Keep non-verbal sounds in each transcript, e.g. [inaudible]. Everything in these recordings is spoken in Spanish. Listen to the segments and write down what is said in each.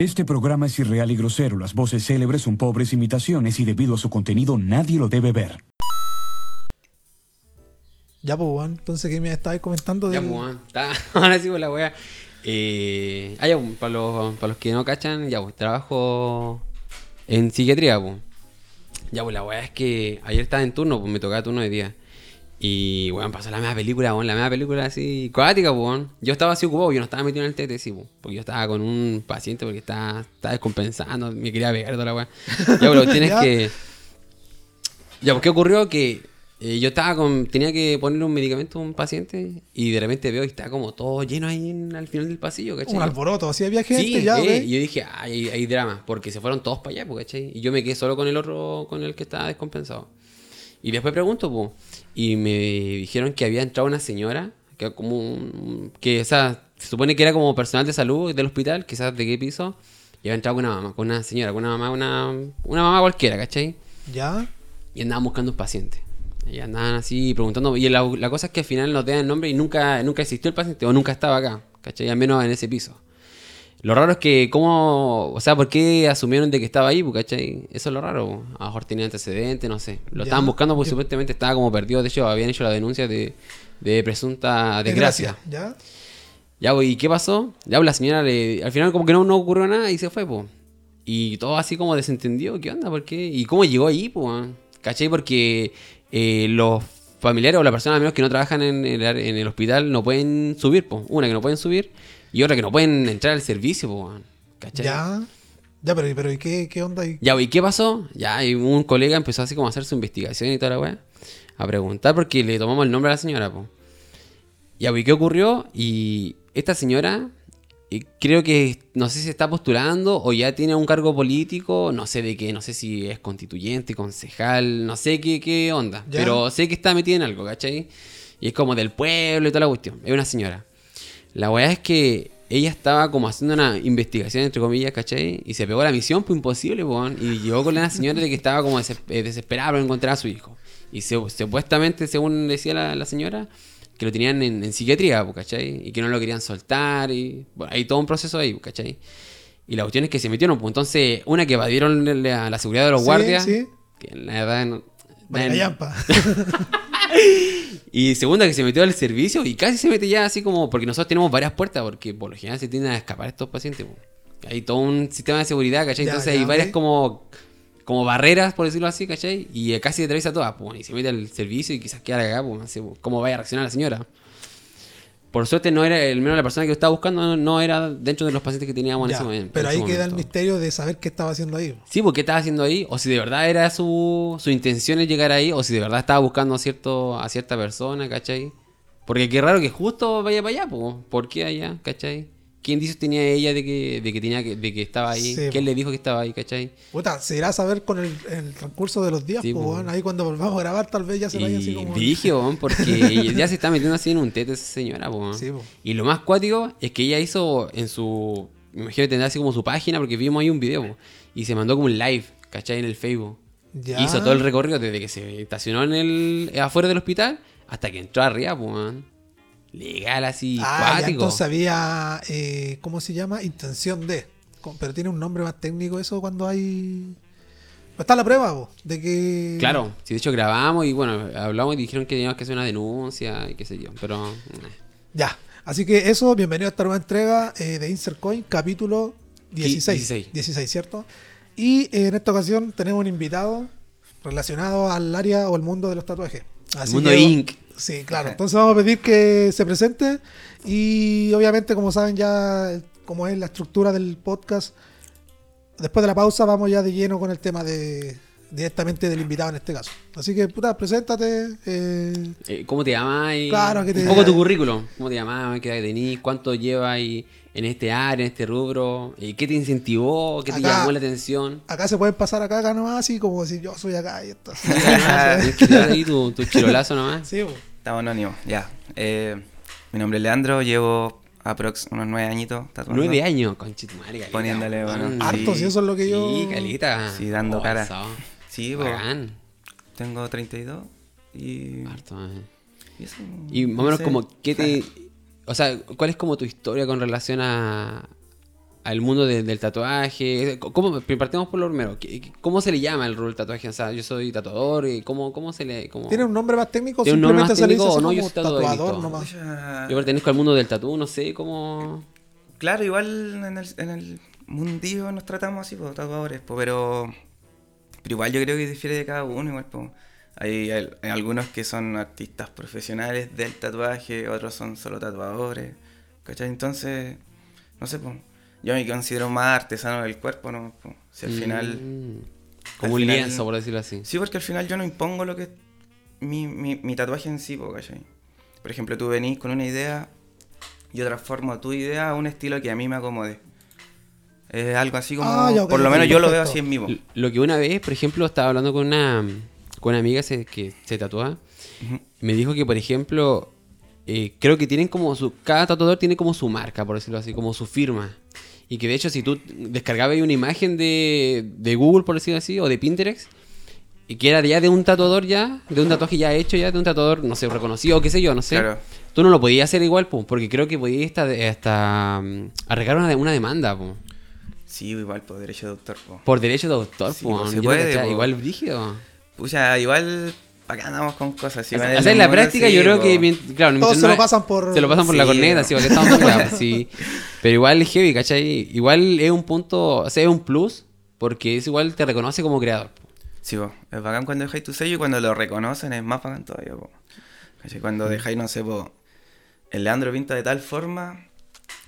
Este programa es irreal y grosero. Las voces célebres son pobres imitaciones y debido a su contenido nadie lo debe ver. Ya, pues. Entonces, ¿qué me estabas comentando? Ya, del- pues, [laughs] Ahora sí, pues, la wea. Eh, ah, ya, pues, para los, para los que no cachan, ya, pues, trabajo en psiquiatría, pues. Ya, pues, la wea es que ayer estaba en turno, pues, me tocaba turno de día. Y, weón, pasó la misma película, weón, la misma película así, cuática, pues, weón. Yo estaba así ocupado, yo no estaba metido en el TT, sí, pues, porque yo estaba con un paciente porque estaba, estaba descompensando, me quería pegar toda la wea. Ya, pero tienes [laughs] Ya. que... Ya, pues, ¿qué ocurrió? Que eh, yo estaba con... Tenía que ponerle un medicamento a un paciente y de repente veo y está como todo lleno ahí en- al final del pasillo, ¿cachai? Un alboroto, así había gente Sí, ya, eh, y yo dije, "Ay, hay, hay drama, porque se fueron todos para allá, pues, ¿cachai? Y yo me quedé solo con el otro, con el que estaba descompensado. Y después pregunto, pues, y me dijeron que había entrado una señora, que como un- que, o sea, se supone que era como personal de salud del hospital, quizás de qué piso, y había entrado con una mamá, con una señora, con una mamá, una, una mamá cualquiera, ¿cachai? Ya. Y andaban buscando un paciente. Y andaban así preguntando. Y la, la cosa es que al final nos dan el nombre y nunca, nunca existió el paciente o nunca estaba acá. ¿Cachai? Al menos en ese piso. Lo raro es que, ¿cómo? O sea, ¿por qué asumieron de que estaba ahí? ¿Cachai? Eso es lo raro. A lo mejor tenía antecedentes, no sé. Lo Ya. estaban buscando porque Yo- supuestamente estaba como perdido. De hecho, habían hecho la denuncia de, de presunta desgracia. Ya. Ya, ¿y qué pasó? Ya, pues, la señora le... Al final como que no, no ocurrió nada y se fue, pues. Y todo así como desentendido, ¿qué onda? ¿Por qué? ¿Y cómo llegó ahí, pues? ¿Cachai? Porque eh, los familiares o las personas al menos que no trabajan en el, en el hospital no pueden subir, pues. Una que no pueden subir y otra que no pueden entrar al servicio, pues. ¿Cachai? Ya. Ya, pero, pero ¿y qué, qué onda? ahí? Ya, ¿y qué pasó? Ya, y un colega empezó así como a hacer su investigación y toda la weá. A preguntar porque le tomamos el nombre a la señora, pues. Ya, ¿y qué ocurrió? Y esta señora, eh, creo que, no sé si está postulando o ya tiene un cargo político, no sé de qué, no sé si es constituyente, concejal, no sé qué, qué onda. Ya. Pero sé que está metida en algo, ¿cachai? Y es como del pueblo y toda la cuestión. Es una señora. La weá es que ella estaba como haciendo una investigación, entre comillas, ¿cachai? Y se pegó la misión, pues imposible, weón. Y llegó con la señora de que estaba como des- eh, desesperada por encontrar a su hijo. Y se- supuestamente, según decía la, la señora, que lo tenían en, en psiquiatría, pues, ¿cachai? Y que no lo querían soltar. Y bueno, hay todo un proceso ahí, pues, ¿cachai? Y la cuestión es que se metieron, pues entonces, una que evadieron la, la seguridad de los Sí, guardias, sí. que la verdad no- nadie- callampa. [laughs] [laughs] y segunda que se metió al servicio y casi se mete ya así como, porque nosotros tenemos varias puertas, porque por lo general se tienden a escapar estos pacientes. po. Hay todo un sistema de seguridad, ¿cachai? Ya, Entonces ya, hay varias como, como barreras, por decirlo así, ¿cachai? Y casi atraviesa todas, y se mete al servicio y quizás queda pues, sé, po, cómo vaya a reaccionar la señora. Por suerte no era, el menos la persona que yo estaba buscando no, no era dentro de los pacientes que teníamos en Ya, ese momento. Pero en ahí queda el misterio de saber qué estaba haciendo ahí. Sí, porque estaba haciendo ahí, o si de verdad era su, su intención es llegar ahí, o si de verdad estaba buscando a, cierto, a cierta persona, ¿cachai? Porque qué raro que justo vaya para allá, po. ¿por qué allá, cachai? ¿Quién dice tenía ella de que, de que tenía que, de que estaba ahí? Sí, ¿Quién po. le dijo que estaba ahí, cachai? Puta, se irá a saber con el, el transcurso de los días, Sí, pues, po. Ahí cuando volvamos a grabar, tal vez ya se vaya así como. dije, weón, porque [laughs] ya se está metiendo así en un tete esa señora. Sí. Y lo más cuático es que ella hizo en su. Me imagino que tendrá así como su página, porque vimos ahí un video, y se mandó como un live, ¿cachai? En el Facebook. Ya. Hizo todo el recorrido desde que se estacionó en el afuera del hospital hasta que entró arriba, pues. Legal así, Ah, entonces había, eh, ¿cómo se llama? Intención de. Pero tiene un nombre más técnico eso cuando hay... Está la prueba, po, de que... Claro, sí, de hecho grabamos y bueno, hablamos y dijeron que teníamos que hacer una denuncia y qué sé yo, pero... Ya. Así que eso, bienvenido a esta nueva entrega eh, de Insert Coin, capítulo 16. 16. 16, ¿cierto? Y eh, en esta ocasión tenemos un invitado relacionado al área o el mundo de los tatuajes. Así Mundo que- Inc. Sí, claro. Entonces vamos a pedir que se presente y obviamente, como saben ya, como es la estructura del podcast, después de la pausa vamos ya de lleno con el tema de directamente del invitado en este caso. Así que, puta, preséntate. eh, Eh, ¿Cómo te llamas? Y Claro, que te- Un poco tu currículum. ¿Cómo te llamabas? ¿Qué edad tenís? ¿Cuánto llevas ahí en este área, en este rubro? Eh, ¿Qué te incentivó? ¿Qué te llamó la atención? acá se pueden pasar acá, acá nomás, así como decir yo soy acá y esto. [laughs] Tienes que tirar ahí tu, tu chirolazo nomás. Sí, po. Estamos anónimos, ya. Eh, mi nombre es Leandro, llevo aprox unos nueve añitos tatuando. Nueve años, conchetumare, calita. Poniéndole, bueno, weón. Harto, si eso es lo que yo. Sí, calita. Sí, dando cara. eso. Sí, Bacán. tengo 32 y... Harto, eh. y eso, Y más o no menos sé. como, ¿qué te... O sea, ¿cuál es como tu historia con relación a... al mundo de- del tatuaje? ¿Cómo, partimos por lo primero. ¿Qué- qué- ¿Cómo se le llama el rol del tatuaje? O sea, yo soy tatuador. y ¿Cómo, cómo se le...? Cómo... ¿Tiene un nombre más técnico? ¿Tiene un nombre más técnico o no? Yo como soy tatuador tatuador nomás. Pucha, Yo pertenezco al mundo del tatu, no sé cómo... Claro, igual en el, en el mundillo nos tratamos así, pues, tatuadores, pues, pero, pero igual yo creo que difiere de cada uno, igual, pues. Hay, hay- hay algunos que son artistas profesionales del tatuaje, otros son solo tatuadores, ¿cachai? Entonces, no sé, pues, yo me considero más artesano del cuerpo, ¿no? Si al final... Mm, Como al un final- lienzo, por decirlo así. Sí, porque al final yo no impongo lo que es mi, mi, mi tatuaje en sí, ¿cachai? Por ejemplo, tú venís con una idea, yo transformo tu idea a un estilo que a mí me acomode. Es algo así como... Ah, ya, por lo menos yo lo veo así en vivo. Lo que una vez, por ejemplo, estaba hablando con una, con una amiga se- que se tatúa. Me dijo que, por ejemplo, eh, creo que tienen como su. Cada tatuador tiene como su marca, por decirlo así, como su firma. Y que de hecho, si tú descargabas una imagen de, de Google, por decirlo así, o de Pinterest, y que era ya de un tatuador ya, de un tatuaje ya hecho ya, de un tatuador, no sé, reconocido, o qué sé yo, no sé. Claro. Tú no lo podías hacer igual, po, porque creo que podías hasta, hasta mm, arreglar una, una demanda, po, Sí, igual, por derecho de autor, po. por derecho de autor, Sí, po, po, se puede, cachaba, igual brígido. Pucha, igual... ¿Para qué andamos con cosas? Si O sea, en la práctica yo creo que claro, Todos se no lo pasan por- se lo pasan por la corneta sí, porque estamos [laughs] claro, sí. pero igual es heavy ¿cachai? igual es un punto o sea es un plus porque es igual te reconoce como creador Sí, po. es bacán cuando dejáis tu sello y cuando lo reconocen es más bacán todavía, po. ¿Cachai? Cuando dejáis, no sé, po, el Leandro pinta de tal forma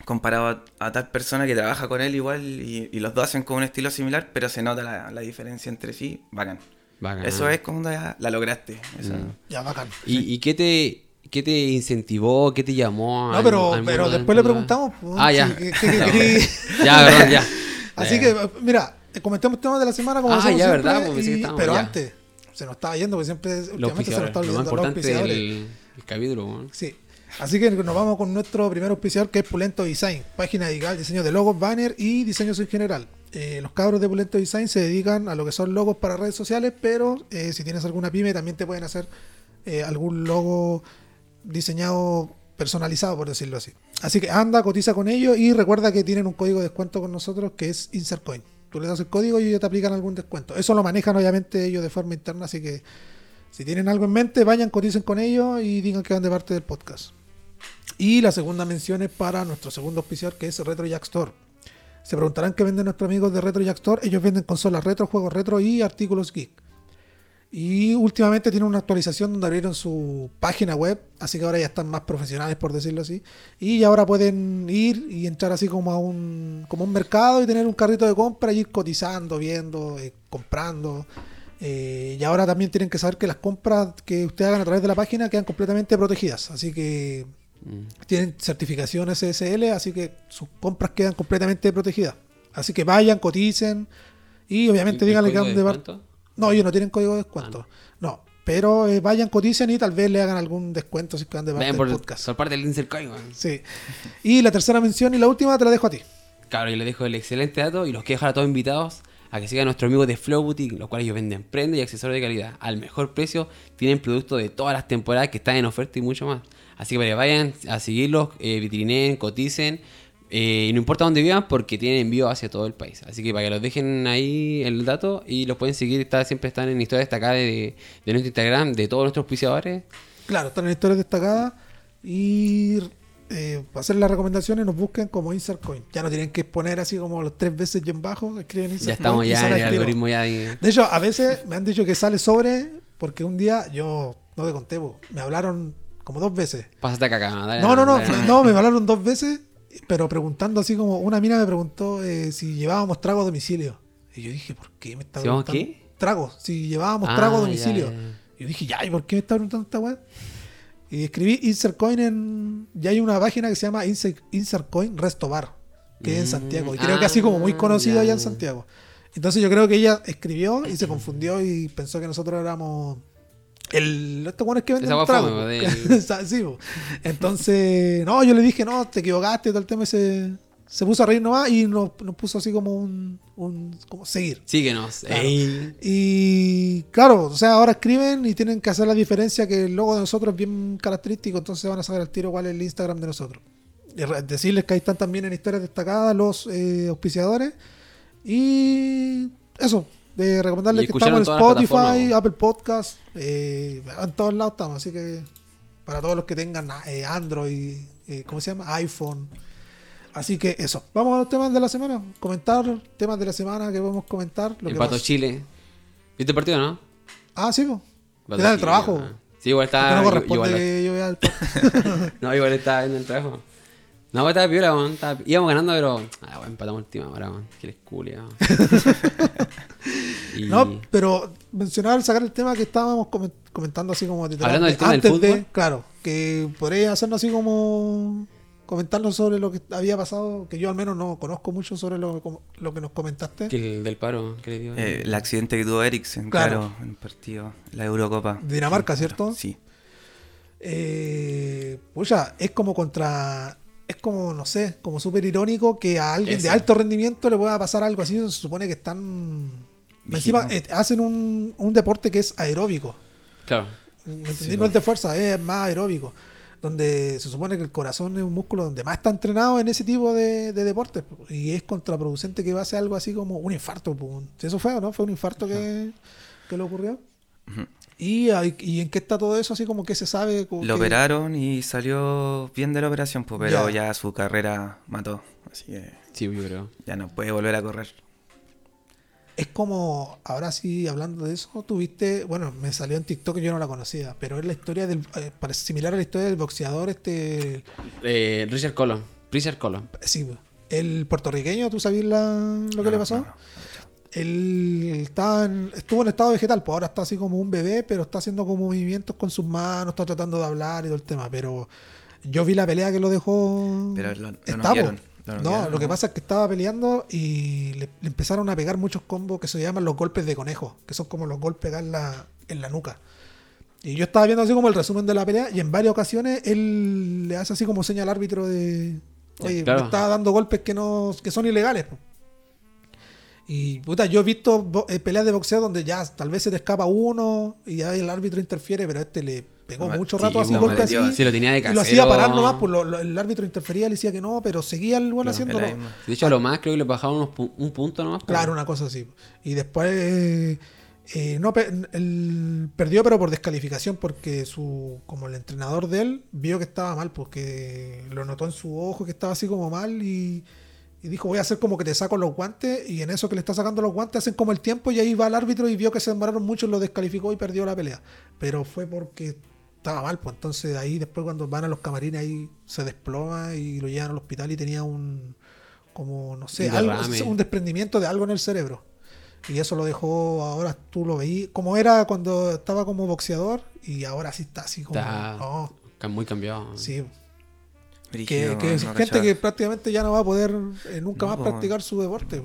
comparado a, a tal persona que trabaja con él igual y, y los dos hacen con un estilo similar, pero se nota la, la diferencia entre sí, bacán. Bacán. Eso es como la, la lograste. Mm. Ya, bacán. ¿Y, y qué te qué te incentivó qué te llamó No, al- pero, al pero después le preguntamos. pues, ah ya [laughs] ya perdón ya [laughs] Así Ya. que, mira, comentemos temas de la semana como Ah, ya, siempre, verdad, pero ya. antes, se nos estaba yendo, porque siempre los últimamente se nos auspiciadores, está lo más olvidando los importante auspiciadores. del el capítulo weón. Sí. Así que nos vamos con nuestro primer auspiciador que es Pulento Design, página dedicada diseño de logos, banner y diseños en general. Eh, los cabros de Pulento Design se dedican a lo que son logos para redes sociales, pero eh, si tienes alguna pyme también te pueden hacer eh, algún logo diseñado personalizado, por decirlo así. Así que anda, cotiza con ellos y recuerda que tienen un código de descuento con nosotros que es InsertCoin. Tú le das el código y ellos te aplican algún descuento. Eso lo manejan obviamente ellos de forma interna, así que si tienen algo en mente, vayan, coticen con ellos y digan que van de parte del podcast. Y la segunda mención es para nuestro segundo auspiciador, que es Retro Jack Store. Se preguntarán qué venden nuestros amigos de Retro Jack Store. Ellos venden consolas retro, juegos retro y artículos geek. Y últimamente tienen una actualización donde abrieron su página web, así que ahora ya están más profesionales, por decirlo así. Y ahora pueden ir y entrar así como a un, como un mercado y tener un carrito de compra y ir cotizando, viendo, eh, comprando. Eh, y ahora también tienen que saber que las compras que ustedes hagan a través de la página quedan completamente protegidas. Así que Mm. tienen certificación SSL, así que sus compras quedan completamente protegidas. Así que vayan, coticen y obviamente ¿Y- díganle que de descuento? No, ellos no tienen código de descuento. Ah, no. pero eh, vayan, coticen y tal vez le hagan algún descuento si es que van de parte Ven del por podcast. por parte del. Sí. Y la tercera mención y la última te la dejo a ti. Claro, yo les dejo el excelente dato y los quiero dejar a todos invitados a que sigan a nuestros amigos de Flow Boutique, los cuales ellos venden prendas y accesorios de calidad al mejor precio. Tienen productos de todas las temporadas que están en oferta y mucho más. Así que para que vayan a seguirlos, eh, vitrineen, coticen. eh, y no importa dónde vivan porque tienen envío hacia todo el país. Así que para que los dejen ahí el dato y los pueden seguir, está, siempre están en historia destacada de, de nuestro Instagram, de todos nuestros auspiciadores. Claro, están en historias destacadas y eh, para hacer las recomendaciones nos busquen como Insert Coin. Ya no tienen que poner así como los tres veces y en bajo, escriben Insert Ya estamos Coin ya en el algoritmo ya de... De hecho, a veces me han dicho que sale sobre porque un día yo no te conté, me hablaron como dos veces. Pásate acá, no, dale, No, no, no, dale, no, me hablaron dos veces, pero preguntando así como una mina me preguntó eh, si llevábamos trago a domicilio. Y yo dije, ¿por qué me está ¿Si llevamos preguntando? qué? Trago, si llevábamos Ah, trago a domicilio. ya, ya. Y yo dije, ya, ¿y por qué me está preguntando esta weá? Y escribí Insert Coin en. Ya hay una página que se llama Insert, Insert Coin Resto Bar, que es en Mm, Santiago. Y creo que así como muy ah, conocido ya, allá en. Santiago. Entonces yo creo que ella escribió y se confundió y pensó que nosotros éramos. El, estos buenos que venden trago. [laughs] sí, po. Entontonces, no, yo le dije, no, te equivocaste, todo el tema y se, puso a reír nomás y nos, nos puso así como un, un como seguir. Síguenos. Claro. Y claro, o sea, ahora escriben y tienen que hacer la diferencia que el logo de nosotros es bien característico, entonces van a saber al tiro cuál es el Instagram de nosotros. y decirles que ahí están también en historias destacadas los eh, auspiciadores. Y eso, de recomendarles que estamos en Spotify. Apple Podcast, eh, en todos lados estamos. Así que para todos los que tengan eh, Android, eh, ¿cómo se llama? iPhone. Así que eso. Vamos a los temas de la semana. Comentar temas de la semana que podemos comentar. Lo que. Chile. ¿Viste el partido, no? Ah, sí, pues. Era el trabajo. ah. Sí, igual está. no corresponde igual, que yo vea el podcast. [laughs] no, igual está en el trabajo. No, estaba piola, weón. Íbamos ganando, pero. Ah, bueno, empatamos última hora, weón. Que les culia. [laughs] y... No, pero mencionar, sacar el tema que estábamos comen- comentando así como detrás Hablando de- del tema del antes de, fútbol. claro, que podría hacernos así como comentarnos sobre lo que había pasado, que yo al menos no conozco mucho sobre lo, como- lo que nos comentaste. Que el del paro, que le dio. Eh, el accidente que tuvo Eriksen, Claro. claro, en el partido, la Eurocopa. Dinamarca, ¿cierto? Sí. Eh, pucha, es como contra. Es como, no sé, como súper irónico que a alguien de alto rendimiento le pueda pasar algo así. Se supone que están. Encima eh, hacen un, un deporte que es aeróbico. Claro. Sí, no es de fuerza, es más aeróbico. Donde se supone que el corazón es un músculo donde más está entrenado en ese tipo de, de deportes. po, Y es contraproducente que pase algo así como un infarto. Eso fue, ¿o ¿no? Fue un infarto que, que le ocurrió. ¿Y, ahí- ¿Y en qué está todo eso? Así como que se sabe. Lo que- operaron y salió bien de la operación, pues, pero Ya. ya. su carrera mató. Así que Sí, yo creo. ya no puede volver a correr. Es como, ahora sí, hablando de eso, tuviste, bueno, me salió en TikTok y yo no la conocía, pero es la historia del, eh, parece similar a la historia del boxeador, este, Eh, Richard Colon. Richard Colon. sí, el puertorriqueño, ¿tú sabías la- lo que No, le pasó? no, no. Él estaba en- estuvo en estado vegetal, pues ahora está así como un bebé, pero está haciendo como movimientos con sus manos, está tratando de hablar y todo el tema, pero yo vi la pelea que lo dejó... Pero lo- lo Está, no, lo que pasa es que estaba peleando y le, le empezaron a pegar muchos combos que se llaman los golpes de conejo, que son como los golpes acá en la, en la nuca. Y yo estaba viendo así como el resumen de la pelea y en varias ocasiones él le hace así como señal al árbitro de... Oye, Claro. me está dando golpes que no que son ilegales. Po". Y puta, yo he visto eh, peleas de boxeo donde ya tal vez se te escapa uno y ya el árbitro interfiere, pero este le pegó No, mucho sí, rato así maleteó, así. Sí, lo tenía de y casero. lo hacía parar nomás, pues lo- lo- el árbitro interfería, le decía que no, pero seguía el bueno haciéndolo. De hecho, a lo más creo que le bajaban unos pu- un punto nomás. pues. Claro, una cosa así. Y después eh, eh, no perdió, pero por descalificación, porque su como el entrenador de él vio que estaba mal, porque lo notó en su ojo que estaba así como mal y, y dijo voy a hacer como que te saco los guantes y en eso que le está sacando los guantes hacen como el tiempo y ahí va el árbitro y vio que se demoraron mucho lo descalificó y perdió la pelea. Pero fue porque estaba mal, pues entonces ahí después cuando van a los camarines ahí se desploma y lo llevan al hospital y tenía un como no sé, algo, un desprendimiento de algo en el cerebro. Y eso lo dejó, ahora tú lo veí, como era cuando estaba como boxeador y ahora sí está así como... Está- no, Ca- Muy cambiado. sí, Brígido, que no es gente cachaba. que prácticamente ya no va a poder eh, nunca No, más practicar su deporte.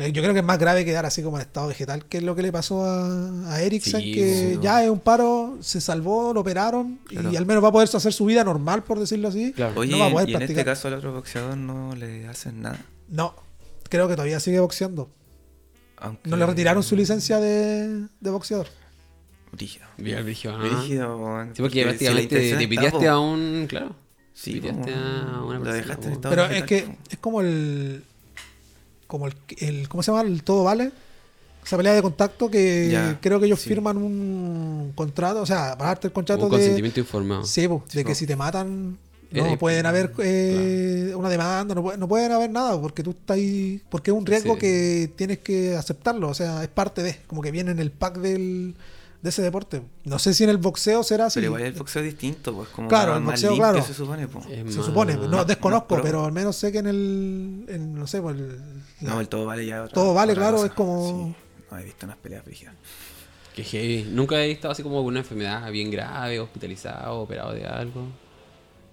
Eh, Yo creo que es más grave quedar así como en estado vegetal, que es lo que le pasó a, a Eriksen, Sí, que po. ya es un paro, se salvó, lo operaron Claro. y al menos va a poder hacer su vida normal, por decirlo así. Claro. Oye, no va a poder y en este practicar. caso al otro boxeador no le hacen nada. No, creo que todavía sigue boxeando. Aunque... No le retiraron su licencia de, de boxeador. Brígido. Bien, brígido, ¿no? Brígido. Sí, porque si prácticamente intención te está, piteaste po. a un. Claro. Sí, a una lo persona, dejaste en Pero es que es como el. Como el, el. ¿Cómo se llama? El todo vale. Esa pelea de contacto que Ya, creo que ellos sí. firman un contrato. O sea, para darte el contrato Un de. consentimiento informado. Sí, po, de Sí, que si te matan. No Eh, pueden haber eh, una demanda, no, puede- no pueden haber nada, porque tú estás ahí, porque es un riesgo Sí. que tienes que aceptarlo, o sea, es parte de, como que viene en el pack del, de ese deporte. No sé si en el boxeo será así. Pero igual el boxeo es distinto, pues como Claro, el boxeo, limpio claro. se supone, pues. Se más- supone, no más- desconozco, más pero al menos sé que en el, en, no sé, pues el, la- No, el todo vale ya. otra- Todo vale, otra claro, cosa. es como- Sí, no he visto unas peleas brígidas. Que heavy. Nunca he estado así como con una enfermedad bien grave, hospitalizado, operado de algo.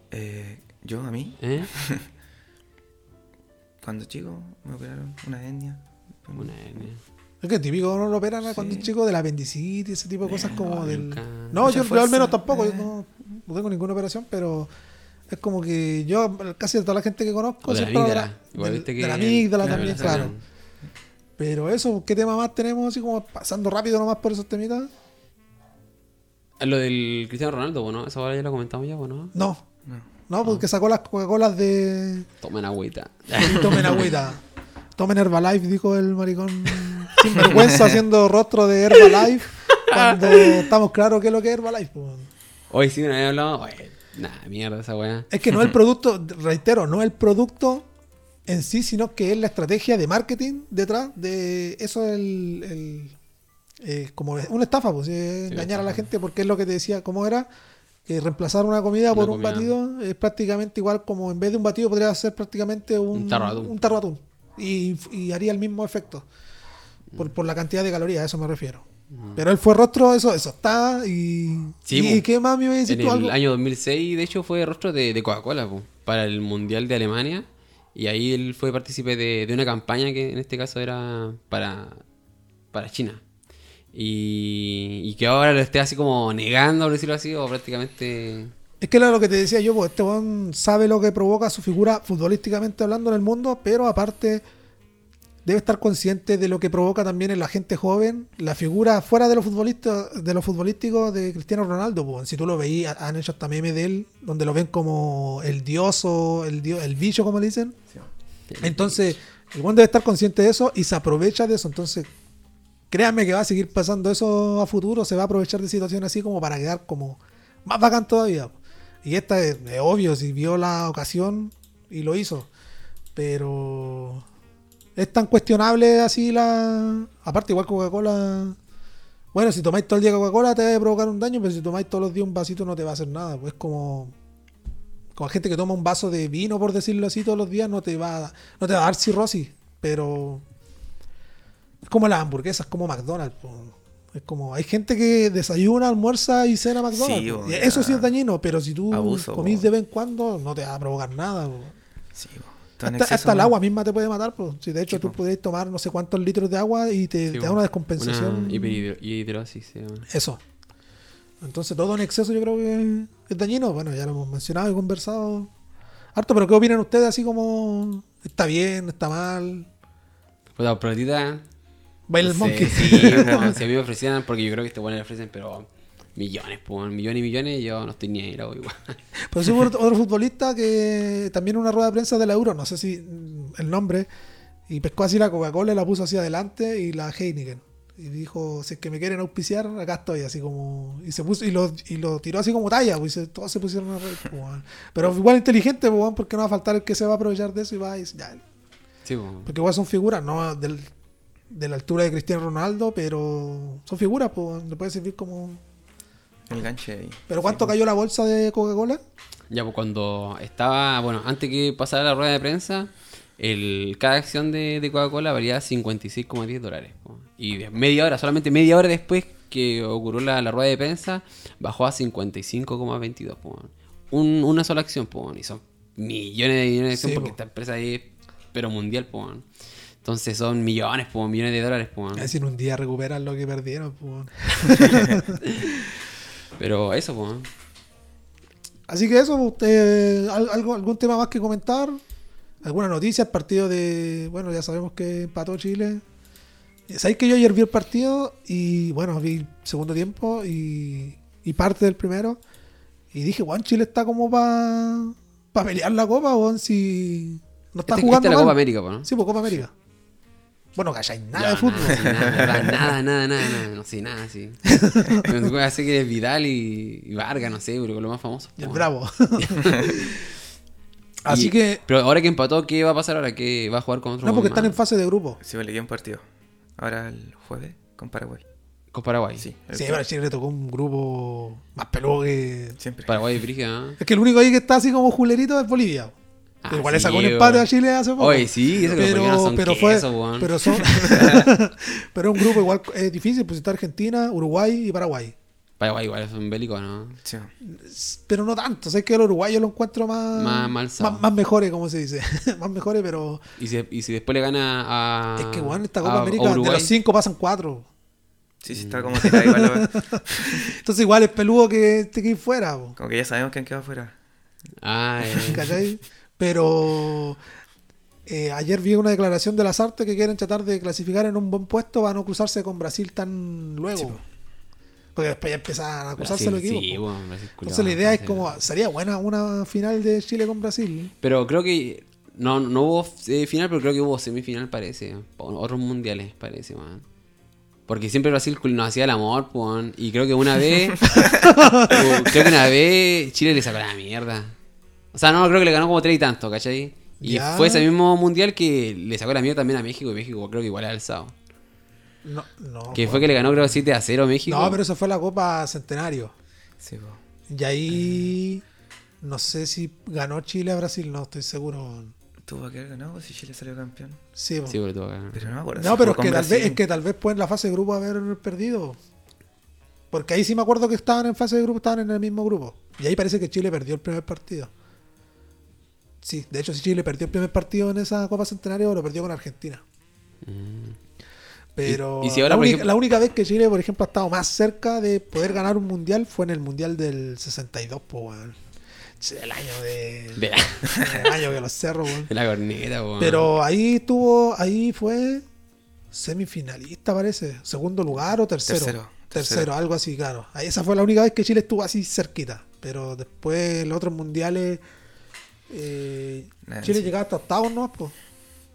Eh, yo, a mí, ¿Eh? [laughs] cuando chico, me operaron una etnia. Una hernia. Es que típico no lo operan Sí. cuando es chico de la apendicitis, ese tipo de cosas como no, del... nunca. No, Mucha yo, yo al menos tampoco, yo eh. no, no tengo ninguna operación, pero es como que yo, casi toda la gente que conozco, O de la siempre amígdala. habrá- Igual del- viste de la amígdala también, la claro. Pero eso, ¿qué tema más tenemos así como pasando rápido nomás por esos temitas? Ah, Lo del Cristiano Ronaldo, bueno, esa hora ya lo comentamos ya, bueno. No, No. No, porque sacó las Coca-Colas de. Tomen agüita. Tomen [laughs] agüita. Tomen Herbalife, dijo el maricón sin vergüenza [laughs] haciendo rostro de Herbalife. Cuando estamos claros qué es lo que es Herbalife. Hoy sí, una vez hablado. Oye, Nah, mierda esa weá. Es que no es el producto, reitero, no es el producto en sí, sino que es la estrategia de marketing detrás de eso es el, el- eh, como una estafa, pues, eh, Sí, engañar a la gente, porque es lo que te decía, ¿cómo era? Que reemplazar una comida Una por un batido es prácticamente igual como en vez de un batido podría ser prácticamente un, Un tarro atún. un tarro de atún. Y, y haría el mismo efecto. Por, por la cantidad de calorías, a eso me refiero. Pero él fue rostro, eso, eso está. Y, Sí, y. ¿qué más me iba a decir En el algo? año 2006, de hecho, fue rostro de, de Coca-Cola para el Mundial de Alemania. Y ahí él fue partícipe de, de una campaña que en este caso era para, para China. Y, y que ahora lo esté así como negando, por decirlo así, o prácticamente... Es que era lo que te decía yo, pues este sabe lo que provoca su figura futbolísticamente hablando en el mundo, pero aparte debe estar consciente de lo que provoca también en la gente joven, la figura fuera de los futbolistas, de los futbolísticos de Cristiano Ronaldo, pues. si tú lo veías, han hecho hasta memes de él, donde lo ven como el dios o el dios, el bicho como le dicen. Entonces, el weón debe estar consciente de eso y se aprovecha de eso. Entonces, créanme que va a seguir pasando eso a futuro, se va a aprovechar de situaciones así como para quedar como más bacán todavía. Y esta es, es obvio, si vio la ocasión y lo hizo. Pero es tan cuestionable así la... Aparte, igual Coca-Cola... Bueno, si tomáis todo el día Coca-Cola te va a provocar un daño, pero si tomáis todos los días un vasito no te va a hacer nada. Pues es como... Como gente que toma un vaso de vino, por decirlo así, todos los días, no te va, a- no te va a dar cirrosis. Pero... Es como las hamburguesas, como McDonald's. po. Es como, hay gente que desayuna, almuerza y cena McDonald's. Sí, eso sí es dañino, pero si tú Abuso, comís de vez en cuando, no te va a provocar nada. Sí, Hasta, el agua misma te puede matar. po. Si de hecho Sí, tú po. podés tomar no sé cuántos litros de agua y te, Sí, te po, da una descompensación. Hidrosis, llama. Eso. Entonces todo en exceso yo creo que es dañino. Bueno, ya lo hemos mencionado y conversado harto, pero ¿qué opinan ustedes así como está bien, está mal? Puta, protita. Baila el monkey. Sí, [laughs] si a mí me ofrecieran, porque yo creo que este bueno le ofrecen, pero millones, pues, millones y millones, yo no estoy ni ahí, hago igual. [laughs] Sí hubo otro futbolista que también en una rueda de prensa de la Euro, no sé si el nombre, y pescó así la Coca-Cola y la puso hacia adelante y la Heineken. Y dijo, si es que me quieren auspiciar, acá estoy, así como... Y se puso y lo, y lo tiró así como talla, pues y se- todos se pusieron a reír, pues. Pero igual inteligente, pues, porque no va a faltar el que se va a aprovechar de eso y va a decir, ya, Sí, pues. Porque igual son figuras, no del- de la altura de Cristiano Ronaldo, pero son figuras, pues le puede servir como... El ganche ahí. ¿Pero cuánto cayó la bolsa de Coca-Cola? Ya, pues cuando estaba, bueno, antes que pasara la rueda de prensa, el, cada acción de, de Coca-Cola valía 56,10 dólares. po. Y de media hora, solamente media hora después que ocurrió la, la rueda de prensa, bajó a 55,22. po. Un- una sola acción, po, y son millones de millones de acciones Sí, porque po. esta empresa es, pero mundial, po. Entonces son millones, po, millones de dólares, po. Es decir, un día recuperan lo que perdieron, pues. [laughs] [laughs] Pero eso, po. Así que eso, usted, ¿al- algo, ¿algún tema más que comentar? ¿Alguna noticia? El partido de. Bueno, ya sabemos que empató Chile. ¿Sabéis que yo ayer vi el partido? Y bueno, vi el segundo tiempo y, y parte del primero. Y dije, Juan, Chile está como para pelear la copa, Juan, si no está Este- jugando esta es la mal. Copa América, ¿no? Sí, pues Copa América. Bueno, calláis nada Yo, de fútbol. Nada, sí, nada, nada, nada, nada, no sé, nada, sí. Me puede hacer que es Vidal y, y Vargas, no sé, pero lo más famoso. Y el bravo. [laughs] Y- Así que. Pero ahora que empató, ¿qué va a pasar ahora? ¿Qué va a jugar con otro No, porque están en fase de grupo. Sí, le queda un partido. Ahora el jueves con Paraguay. Con Paraguay. Sí, Sí, pero Chile le tocó un grupo más peludo que. siempre. Paraguay y Brígida, ¿eh? Es que el único ahí que está así como julerito es Bolivia. Ah, Pero igual le sí, sacó un empate a Chile hace poco. Oye, sí, eso que los bolivianos son pero fue, pero son, [laughs] [laughs] pero es un grupo igual es difícil, pues está Argentina, Uruguay y Paraguay. Paraguay igual es un bélico, ¿no? Sí. Pero no tanto, sé que los uruguayos lo encuentro más Más- más más, más mejores, como se dice, [laughs] más mejores, pero Y si, y si después le gana a. es que bueno, esta Copa a América de Uruguay, los cinco pasan cuatro. Sí, sí, está como tirado igual. la- Entonces igual es peludo que te quede fuera, po, Como que ya sabemos quién quedó afuera. Ah, eh. ¿cachai? Pero eh, ayer vi una declaración de las artes que quieren tratar de clasificar en un buen puesto para no cruzarse con Brasil tan luego. Sí. Porque después ya empezaban a acusarse los equipos. sí, culiao Entonces la idea es como, sería buena una final de Chile con Brasil. Pero creo que no, no hubo eh, final, pero creo que hubo semifinal, parece. Otros mundiales, parece, man. Porque siempre Brasil nos hacía el amor. Y creo que una vez. [laughs] [laughs] creo que una vez Chile le sacó la mierda. O sea, no, creo que le ganó como tres y tanto, ¿cachai? Y Ya. fue ese mismo mundial que le sacó la mierda también a México. Y México creo que igual ha alzado. No, no. Que fue que le ganó, creo, 7 a 0 a México. No, pero eso fue la Copa Centenario. Sí, po. Y ahí. No sé si ganó Chile a Brasil, no estoy seguro. Tuvo que haber ganado si Chile salió campeón. Sí, po. Sí, pero tuvo que ganar. Pero no me acuerdo. No, pero es que, tal vez, es que tal vez puede en la fase de grupo haber perdido. Porque ahí sí me acuerdo que estaban en fase de grupo, estaban en el mismo grupo. Y ahí parece que Chile perdió el primer partido. Sí, de hecho, si Chile perdió el primer partido en esa Copa Centenario, lo perdió con Argentina. Pero Y- y si ahora, la, única, ejemplo- la única vez que Chile, por ejemplo, ha estado más cerca de poder ganar un mundial fue en el mundial del 62, pues, weón. Sí, El año de. [laughs] De la, El año que los cerros, weón. de la corneta, weón. Pero ahí tuvo, ahí fue semifinalista, parece. Segundo lugar o tercero. Tercero, Tercero, tercero. algo así, claro. Esa fue la única vez que Chile estuvo así cerquita. Pero después, en los otros mundiales, eh, Chile llegaba hasta octavos, ¿no? Pues,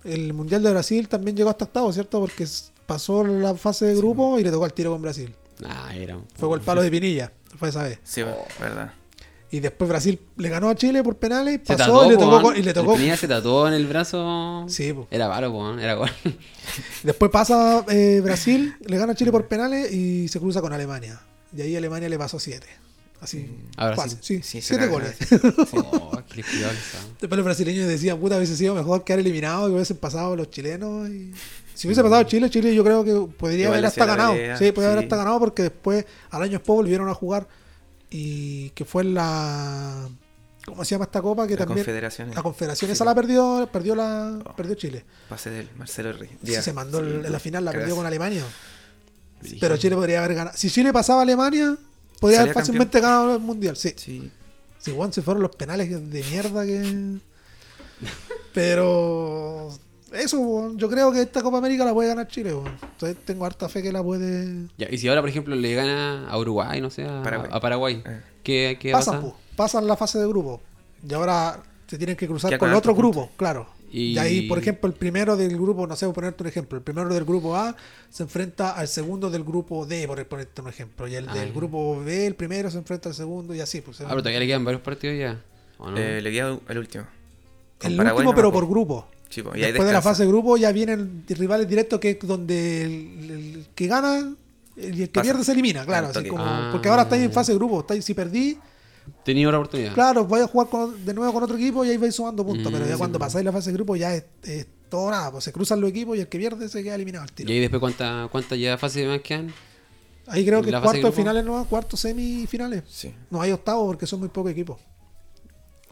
el mundial de Brasil también llegó hasta octavos, ¿cierto? Porque pasó la fase de grupo y le tocó al tiro con Brasil. Ah, era un- Fue con el palo de Pinilla, fue esa vez. Sí, po, verdad. Y después Brasil le ganó a Chile por penales, pasó tatuó, y le tocó. con- y le tocó El Pinilla se tatuó en el brazo. Sí, po. Era paro, weón. Era gol. [laughs] Después pasa eh, Brasil, le gana a Chile por penales y se cruza con Alemania. Y ahí Alemania le pasó 7. Así. A Brasil. fácil, Sí, Sí, se 7 caga. goles. [laughs] Oh, qué. Después los brasileños decían, puta, hubiese sido mejor quedar eliminado que hubiesen pasado los chilenos. Y... Si hubiese pasado Chile, Chile yo creo que podría haber hasta ganado. sí, podría haber hasta ganado porque después, al año después, volvieron a jugar. Y que fue en la. ¿Cómo se llama esta copa? Que La también. Confederaciones. La Confederación, Sí. esa la perdió, perdió la Oh. perdió Chile. Pase del Marcelo Rey. Sí, se mandó el- en la final, la perdió con Alemania. Sí. Pero Chile podría haber ganado. Si Chile pasaba a Alemania, podría haber fácilmente ganado el mundial. Sí. Sí. Si Juan se fueron los penales de mierda que. Pero. Eso, yo creo que esta Copa América la puede ganar Chile. Entonces tengo harta fe que la puede. Ya, y si ahora, por ejemplo, le gana a Uruguay, no sé, a Paraguay. a Paraguay, Eh. ¿qué, qué pasa? Pasan, po. pasan la fase de grupo. Y ahora se tienen que cruzar con el otro grupo, claro. Y- Y... ahí, por ejemplo, el primero del grupo, no sé, voy a ponerte un ejemplo. El primero del grupo A se enfrenta al segundo del grupo D, por ponerte un ejemplo. Y el Ah, del grupo B, el primero, se enfrenta al segundo y así. Pues, Ah, pero todavía le quedan varios partidos ya. ¿o no? Eh, le queda el último. Con el Paraguay último, no pero por grupo. Sí, po, y Después de la fase de grupo ya vienen rivales directos que es donde el, el que gana y el que Pasa. pierde se elimina, claro. Así como- Ah. porque ahora estáis en fase de grupo. Estáis, si perdí, Tenía otra oportunidad. claro, vais a jugar con- de nuevo con otro equipo y ahí vais sumando puntos. Mm, pero ya sí, cuando pues. pasáis la fase de grupo ya es, es todo nada. Pues se cruzan los equipos y el que pierde se queda eliminado al tiro. ¿Y ahí después cuántas cuántas ya fases más quedan? Ahí creo que la cuartos finales no, cuartos semifinales. Sí. No hay octavos porque son muy pocos equipos.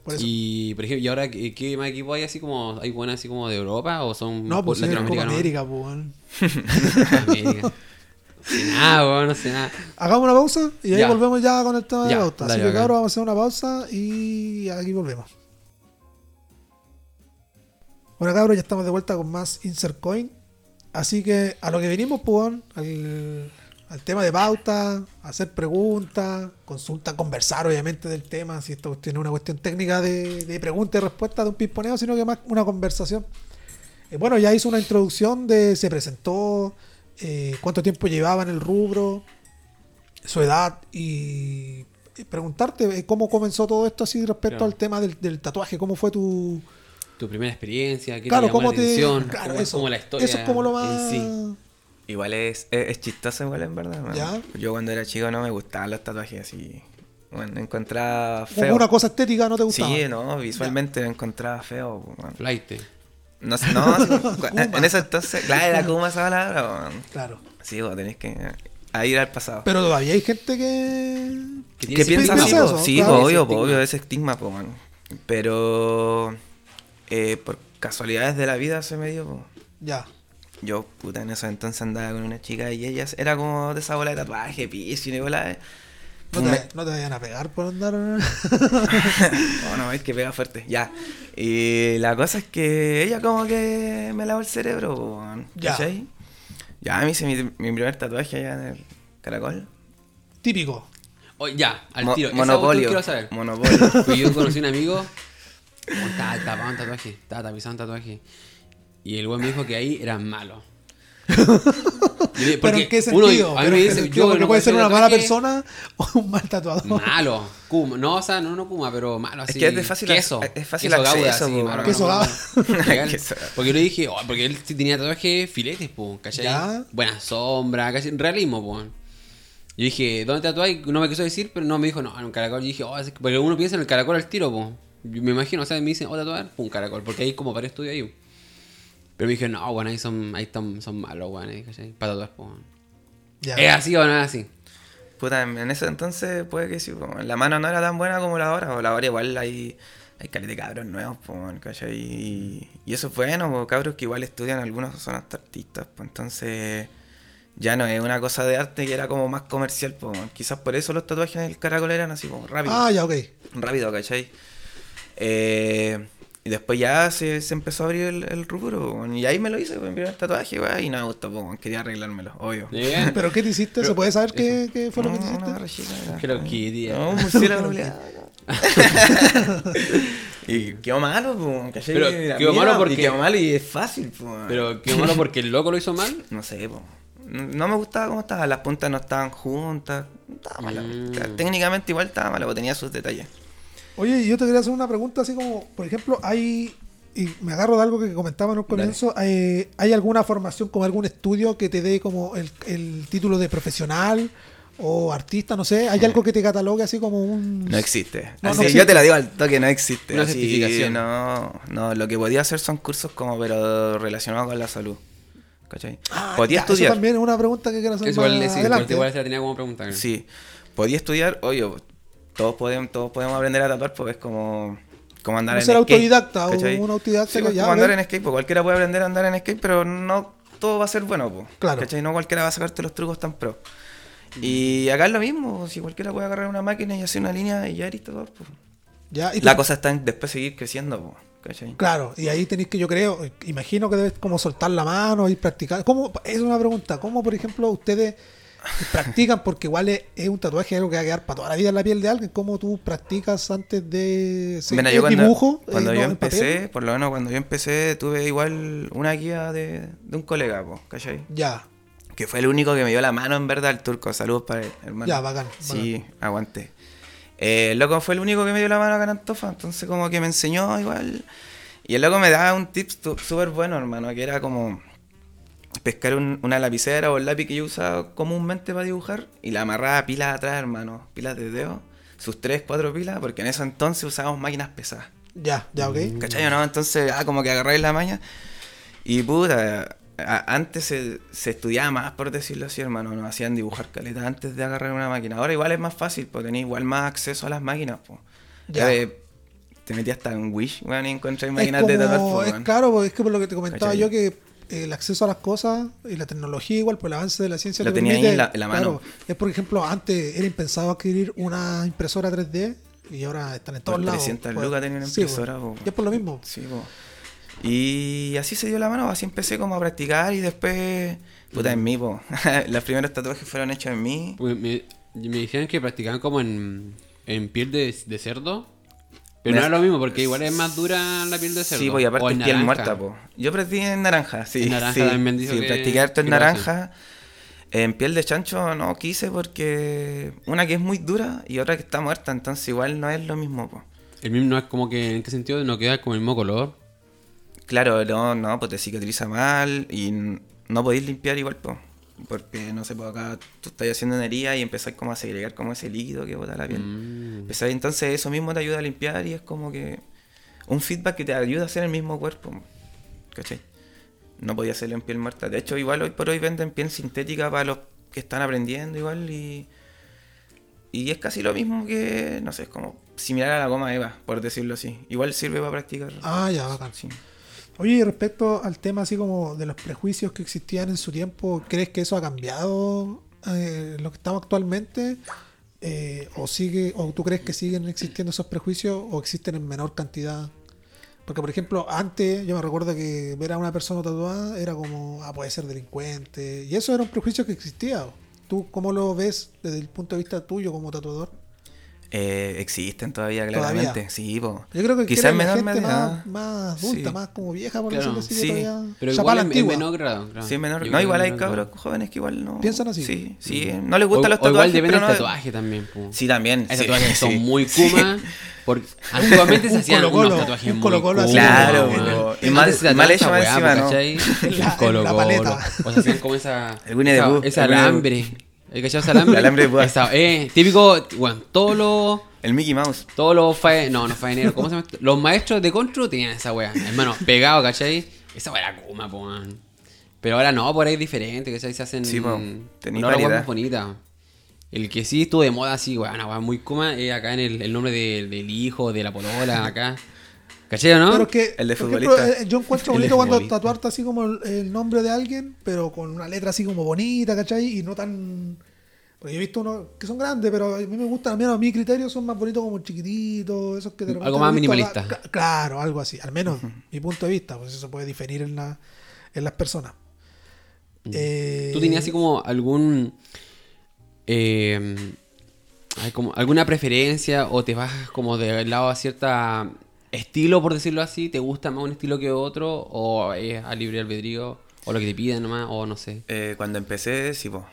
Por eso. Y, por ejemplo, ¿y ahora qué, qué más equipos hay así como, hay buenas así como de Europa o son no, pues Copa latinoamericanos? América, pues. [laughs] América. Sé nada, weón, no sé nada. Hagamos una pausa y ahí Ya. volvemos ya con el tema de Ya, la pauta. Así que cabrón, vamos a hacer una pausa y aquí volvemos. Bueno cabros, ya estamos de vuelta con más Insert Coin. Así que a lo que venimos, pues, al, al tema de pauta, hacer preguntas, consulta, conversar obviamente del tema, si esto tiene una cuestión técnica de, de pregunta y respuesta de un pisponeo, sino que más una conversación. Eh, bueno, ya hizo una introducción de, se presentó, eh, cuánto tiempo llevaba en el rubro, su edad y y preguntarte eh, cómo comenzó todo esto así respecto Claro. al tema del, del tatuaje, cómo fue tu... Tu primera experiencia, qué Claro, te llamó cómo la te... atención, claro, cómo, es eso, como la historia eso es como lo más... en sí. Igual es, es, es chistoso igual en verdad. Ya. Yo cuando era chico no me gustaban los tatuajes así. Bueno, encontraba Como feo. una cosa estética no te gustaba. Sí, no, visualmente lo encontraba feo. man. Flight. No sé, no, [laughs] en, ese entonces, claro, era Kuma esa palabra. Claro. Sí, vos tenés que a ir al pasado. Pero todavía hay gente que... ¿Qué ¿Qué tiene piensas piensa así? po? Sí, claro. po, obvio, Ese po, obvio, ese estigma, po, man. Pero eh, por casualidades de la vida se me dio, po. Ya. Yo, puta, en esos entonces andaba con una chica y ella era como de esa bola de tatuaje, piercing y bola de... No Me- te, no te vayan a pegar por andar... [laughs] Oh, no, es que pega fuerte, ya. Y la cosa es que ella como que me lavó el cerebro, Ya. ¿cachai? Ya me hice mi, mi primer tatuaje allá en el caracol. típico. Oh, ya, al Mo- tiro. Esa monopolio. quiero saber. Monopolio. [laughs] Pues yo conocí un amigo, oh, estaba tapado un tatuaje, estaba tapizado un tatuaje. Y el güey me dijo que ahí eran malos. [laughs] ¿Pero en qué uno- sentido? a mí ¿Pero me en qué dice, sentido? yo Porque no puede ser una mala persona o un mal tatuador. Malo, Kuma. No, o sea, no, no Kuma, pero malo así. que es de fácil queso. es fácil queso acceso, Gouda, así, po, malo, Queso. [laughs] Porque yo le dije, oh, porque él tenía tatuaje filetes, po, ¿cachai? Ya. Buena sombra, casi realismo, po. Yo dije, ¿dónde tatuáis? No me quiso decir, pero no me dijo, no, en un caracol. Yo dije, oh, es que- porque uno piensa en el caracol al tiro, po. Yo me imagino, o sea, me dicen, oh, tatuar, un caracol, porque hay como varios estudios ahí. Pero me dije, no, bueno, ahí son, ahí están, son malos, weón, ahí, ¿cachai? Para tatuar. ¿Es así o no es así? Puta, en en ese entonces puede que sí, po. la mano no era tan buena como la hora, o la hora igual hay, hay caleta de cabros nuevos, po, ¿cachai? Y, y eso es bueno, po, cabros que igual estudian, algunos son hasta artistas, pues entonces ya no es una cosa de arte que era como más comercial, po. quizás por eso los tatuajes en el caracol eran así, como rápido, Ah, ya, ok. rápido, ¿cachai? Eh, y después ya se, se empezó a abrir el, el rubro, y ahí me lo hice, pues, mi primer tatuaje, y no me gustó, po, quería arreglármelo, obvio. [laughs] ¿Pero qué te hiciste? ¿Se puede saber qué, qué fue lo que te hiciste? una era- Creo que, tío. no, un [laughs] murciélago culiao. [laughs] Y quedó malo. Pero Mira, quedó mira, malo porque- y quedó malo y es fácil, po. Pero qué malo porque el loco lo hizo mal. No sé, po. No me gustaba cómo estaba, las puntas no estaban juntas. Estaba mala. Mm. Técnicamente igual estaba mala, pero tenía sus detalles. Oye, yo te quería hacer una pregunta así como, por ejemplo, hay, y me agarro de algo que comentaba en un comienzo, eh, ¿hay alguna formación, como algún estudio que te dé como el, el título de profesional o artista, no sé? ¿Hay algo que te catalogue así como un... No existe. No, no Así, existe. Yo te la digo al toque, no existe. Una Así, certificación. No, no, lo que podía hacer son cursos como, pero relacionados con la salud. ¿Cachai? Ah, podía ya, Eso estudiar. también es una pregunta que quiero hacer Eso más igual, sí, adelante. igual se la tenía como pregunta. Sí, podía estudiar, oye, todos podemos, todos podemos aprender a tatuar, pues es como, como andar en ser skate, autodidacta o ¿cachai? un autodidacta Sí, que pues, ya, como andar ver. en skate, pues cualquiera puede aprender a andar en skate, pero no todo va a ser bueno, pues. Claro. ¿cachai? No cualquiera va a sacarte los trucos tan pro. Y acá es lo mismo, si cualquiera puede agarrar una máquina y hacer una línea y ya eres tatuador, pues. Ya, y La cosa está en después seguir creciendo, pues. ¿cachai? Claro, y ahí tenéis que, yo creo, imagino que debes como soltar la mano y practicar. ¿Cómo, es una pregunta, ¿cómo por ejemplo ustedes practican? Porque igual es, es un tatuaje algo que va a quedar para toda la vida en la piel de alguien. ¿Cómo tú practicas antes de Mira, yo cuando, dibujo? eh, cuando yo empecé, por lo menos cuando yo empecé, tuve igual una guía de, de un colega, pues, ¿cachai? Ya, Que fue el único que me dio la mano en verdad, el turco. Saludos para él, hermano. Ya, bacán, Sí, aguante. Eh, el loco fue el único que me dio la mano acá en Antofa, entonces como que me enseñó igual. Y el loco me daba un tip súper bueno, hermano, que era como pescar un- una lapicera o el lápiz que yo usaba comúnmente para dibujar y la amarraba a pilas atrás, hermano, pilas de dedo, sus tres, cuatro pilas, porque en ese entonces usábamos máquinas pesadas. ya, ya, ok. ¿Cachai o no? Entonces, ah, como que agarráis la maña. Y puta, a- antes se, se estudiaba más, por decirlo así, hermano. Nos hacían dibujar caleta antes de agarrar una máquina. Ahora igual es más fácil, porque tenés igual más acceso a las máquinas, pues. Ya. te metías hasta en Wish, weón, y encontré máquinas de tatuar, po, es claro, porque es que por lo que te comentaba ¿Cachai? yo que eh, el acceso a las cosas y la tecnología igual por el avance de la ciencia Lo te tenía ahí en la- en la mano. claro, es por ejemplo antes era impensado adquirir una impresora 3D y ahora están en todos Por lados 300 Pues, lucas tenía una sí, impresora, pues. po. Y es por lo mismo Sí. Y así se dio la mano, así empecé como a practicar y después, puta, en mí, po. [laughs] Los primeros tatuajes fueron hechos en mí. Pues me, me dijeron que practicaban como en, en piel de, de cerdo. Pero Me- no es lo mismo, porque igual es más dura la piel de cerdo. Sí, pues y aparte O es en piel naranja. muerta, po. Yo practiqué en naranja, sí. En naranja sí, también sí, que- practiqué harto en naranja. En piel de chancho no quise porque una que es muy dura y otra que está muerta, entonces igual no es lo mismo, po. El mismo no es como que, ¿en qué sentido? No queda como el mismo color. Claro, no, no, pues te cicatriza mal y no podéis limpiar igual, po. Porque, no sé, pues acá tú estás haciendo una herida y empezáis como a segregar como ese líquido que bota la piel. Mm. Empezáis, entonces eso mismo te ayuda a limpiar y es como que un feedback que te ayuda a hacer el mismo cuerpo. ¿Cachai? No podía hacerlo en piel muerta. De hecho, igual hoy por hoy venden piel sintética para los que están aprendiendo igual y... Y es casi lo mismo que, no sé, es como similar a la goma Eva, por decirlo así. Igual sirve para practicar. ah ya bacán Sí. oye y respecto al tema así como de los prejuicios que existían en su tiempo ¿crees que eso ha cambiado eh, en lo que estamos actualmente? Eh, o sigue o tú crees que siguen existiendo esos prejuicios o existen en menor cantidad porque por ejemplo antes yo me recuerdo que ver a una persona tatuada era como ah puede ser delincuente y eso era un prejuicio que existía ¿tú cómo lo ves desde el punto de vista tuyo como tatuador? Eh, existen todavía, Todavía. claramente. Sí, po. Yo creo que Quizás menor gente medida. más, más adulta, Sí. más como vieja, por Claro, decirlo así, sí. todavía- Pero igual en, en menor grado. claro. Sí, en menor. No, igual hay cabros jóvenes que igual no. ¿Piensan así? Sí, sí. No les gustan O- los o igual tatuajes. depende pero del no- tatuaje también. po. Sí, también. Hay sí, tatuajes que son muy Sí. kuma. Porque [laughs] antiguamente se hacían Colo-Colo, unos tatuajes un muy Colo-Colo así, kuma, Claro. Y mal- hecho más encima, ¿no? [laughs] la- Colo-Colo. paleta. O se hacían como esa. El Winnie the esa, alambre. ¿El cachado ese alambre? [laughs] El alambre de. Esa- eh, típico, bueno, todos los. El Mickey Mouse. Todos los fae... No, no faeneros. ¿Cómo se llama? esto? Los maestros de Contru tenían esa wea. Hermano, pegado, ¿cachai? Esa wea era kuma, po, man. Pero ahora no, por ahí es diferente, ¿cachai? Se hacen. Sí, po. Tení una wea más bonita. El que sí estuvo de moda así, weón, una wea muy kuma, es acá en el, el nombre de- del hijo, de la polola, acá. ¿Cachai o no? Pero es que, El de futbolista. ejemplo, eh, yo encuentro [laughs] bonito cuando tatuarte así como el, el nombre de alguien, pero con una letra así como bonita, ¿cachai? Y no tan... Porque yo he visto unos que son grandes, pero a mí me gustan, al menos a mi criterio, son más bonitos como chiquititos, esos que de repente Algo más minimalista. acá- Claro, algo así, al menos mi punto de vista, pues eso puede diferir en, la, en las personas. Eh, ¿Tú tenías así como algún. eh, ay, como alguna preferencia o te vas como del lado a cierta estilo, por decirlo así? ¿Te gusta más un estilo que otro? ¿O es a libre albedrío? ¿O lo que te piden nomás? ¿O no sé? Eh, cuando empecé, sí, pues,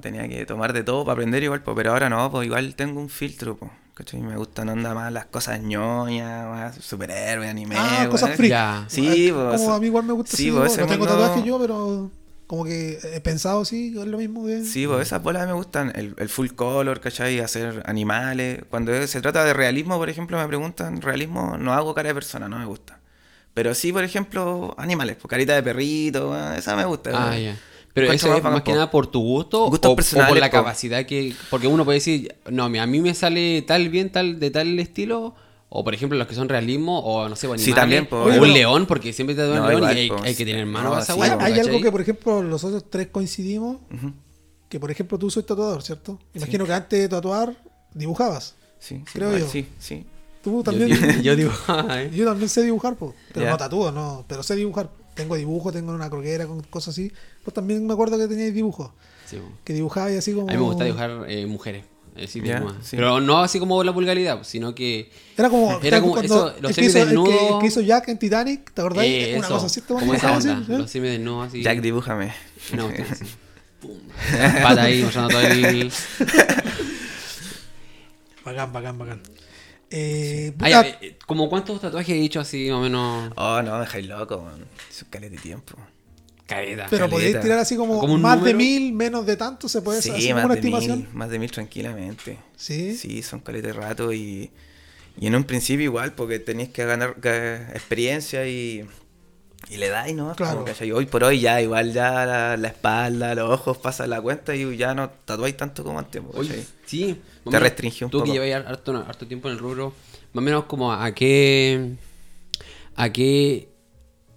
tenía que tomar de todo para aprender igual, po, pero ahora no, pues igual tengo un filtro, pues. ¿cachai? Me gustan onda más las cosas ñoñas, más superhéroes, anime. Ah, cosas freak. Ya. Sí, pues, Como a mí igual me gusta sí, así, pues, no tengo tatuajes yo, pero como que he pensado así, es lo mismo que... Sí, pues esas bolas me gustan, el, el full color, ¿cachai? Hacer animales. Cuando se trata de realismo, por ejemplo, me preguntan, realismo no hago cara de persona, no me gusta. Pero sí, por ejemplo, animales, pues carita de perrito, weón, esa me gusta. Ah, ya. Pero eso es más más que nada por tu gusto Gustos o, o por la po. capacidad que... Porque uno puede decir, no, a mí me sale tal bien, tal de tal estilo... O por ejemplo los que son realismo o no sé, o Sí, animales, también, po. o un león, porque siempre te No, un león igual, y hay, po. hay que tener mano No, esa sí, Hay, algo que, por ejemplo, nosotros tres coincidimos, que por ejemplo tú soy tatuador, ¿cierto? Imagino que antes de tatuar dibujabas. Sí, sí, Creo igual, yo. Sí, sí. Tú Yo, también. yo digo, ay. Yo también sé dibujar, po, pero no tatúo, no, pero sé dibujar. Tengo dibujo, tengo una croquera con cosas así. Pues también me acuerdo que teníais dibujos, Sí, que dibujabais así como... A mí me gusta dibujar eh, mujeres. Sí, Ya, desnudas. sí. Pero no así como la vulgaridad, sino que. Era como, Era como eso, los hizo, el, que, que hizo Jack en Titanic, ¿te acordás? eh, una eso, cosa así, te como esa así, onda. ¿eh? Los semidesnudos así. Jack, dibújame. Una cuestión así. Pum. [laughs] Pata ahí, mostrando todo el. [laughs] Bacán, bacán, bacán. Eh, Ay, como cuántos tatuajes he hecho así, más o menos. Oh, no, me dejáis loco, man. Es un de tiempo. Pero caleta. podéis tirar así como, Como más de mil, menos de tanto, se puede hacer Sí, como más una de estimación. mil, más de mil tranquilamente. Sí. Sí, son caletes de rato y, y en un principio igual, porque tenéis que ganar ga- experiencia y, y le dais, ¿no? Claro. Hoy por hoy ya igual ya la, la espalda, los ojos pasan la cuenta y ya no tatuáis tanto como antes, po, Oye, ¿cachai? sí. Te restringió un tú poco. que lleváis harto, harto tiempo en el rubro, más o menos como a qué. a qué.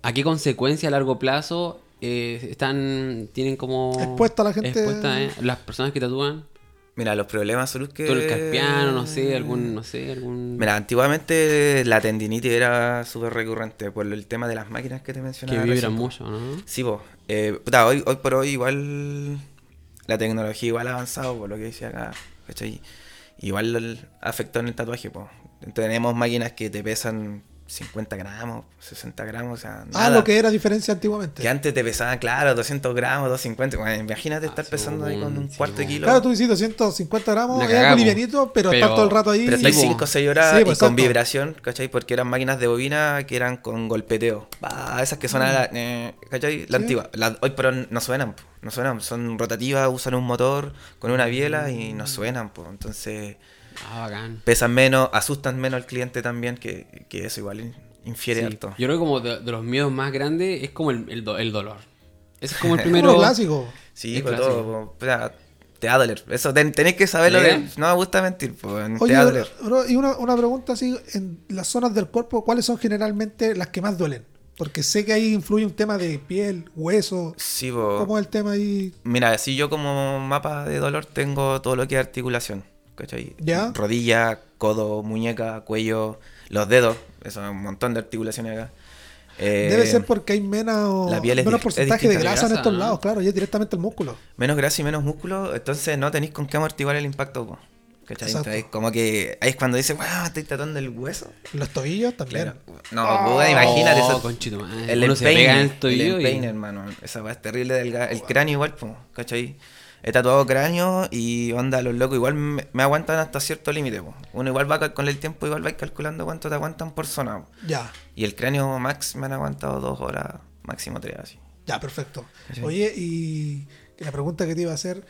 a qué consecuencia a largo plazo eh, están. tienen como. Expuesta la gente- expuesta, eh, las personas que tatúan. Mira, los problemas son los que... Todo el carpiano, no sé, algún. no sé, algún. Mira, antiguamente la tendinitis era súper recurrente por el tema de las máquinas que te mencionaba. que vibran mucho, ¿no? Sí, pues. puta, hoy, hoy por hoy igual la tecnología igual ha avanzado, por lo que decía acá, ¿cachai? Igual afectó en el tatuaje, pues. Tenemos máquinas que te pesan 50 gramos, 60 gramos, o sea, Ah, lo que era diferencia antiguamente. Que antes te pesaban, claro, 200 gramos, 250. Bueno, imagínate Ah, estar sí, pesando ahí con un sí, cuarto de kilo. Claro, tú dices 250 gramos, po. livianito, pero, Pero- estar todo el rato ahí. Pero estáis po. 5 o 6 horas Sí, y pues, con vibración, ¿cachai? Porque eran máquinas de bobina que eran con golpeteo. Bah, esas que sonaban, la- eh, ¿cachai? La Sí. antigua. La- hoy pero no suenan, po, no suenan. Son rotativas, usan un motor con una biela y no suenan, pues. Entonces Ah, bacán. pesan menos, asustan menos al cliente también, que, que eso igual in- infiere Sí. harto. Yo creo que como de, de los miedos más grandes es como el, el, do- el dolor. Ese es como el [laughs] Es primero. lo clásico. Sí, Es pues clásico. todo, po, o sea, te va a doler. Eso ten- tenéis que saberlo. de- ¿Legal? no me gusta mentir, pues, te va a doler. bro, y una, una pregunta así, en las zonas del cuerpo, ¿cuáles son generalmente las que más duelen? Porque sé que ahí influye un tema de piel, hueso. Sí, po. ¿Cómo es el tema ahí? Mira, si yo como mapa de dolor tengo todo lo que es articulación, ¿cachai? Ya. Rodilla, codo, muñeca, cuello, los dedos, eso es un montón de articulaciones acá. Eh, Debe ser porque hay menos, la piel es menos es porcentaje de grasa en estos ¿no? lados, claro, y es directamente el músculo. menos grasa y menos músculo, entonces no tenéis con qué amortiguar el impacto. po. ¿Cachai? Como que ahí es cuando dices, wow, estoy tratando el hueso. Los tobillos también. No, puta, imagínate Oh, eso. conchito. El empeine, el y- empeine, hermano. Esa weá es terrible del ga- El cráneo igual, po, ¿cachai? He tatuado cráneo y onda, los locos igual me, me aguantan hasta cierto límite. Uno igual va con el tiempo, igual va calculando cuánto te aguantan por zona. po. Ya, Y el cráneo max me han aguantado dos horas, máximo tres, así. ya, perfecto. Oye, y la pregunta que te iba a hacer,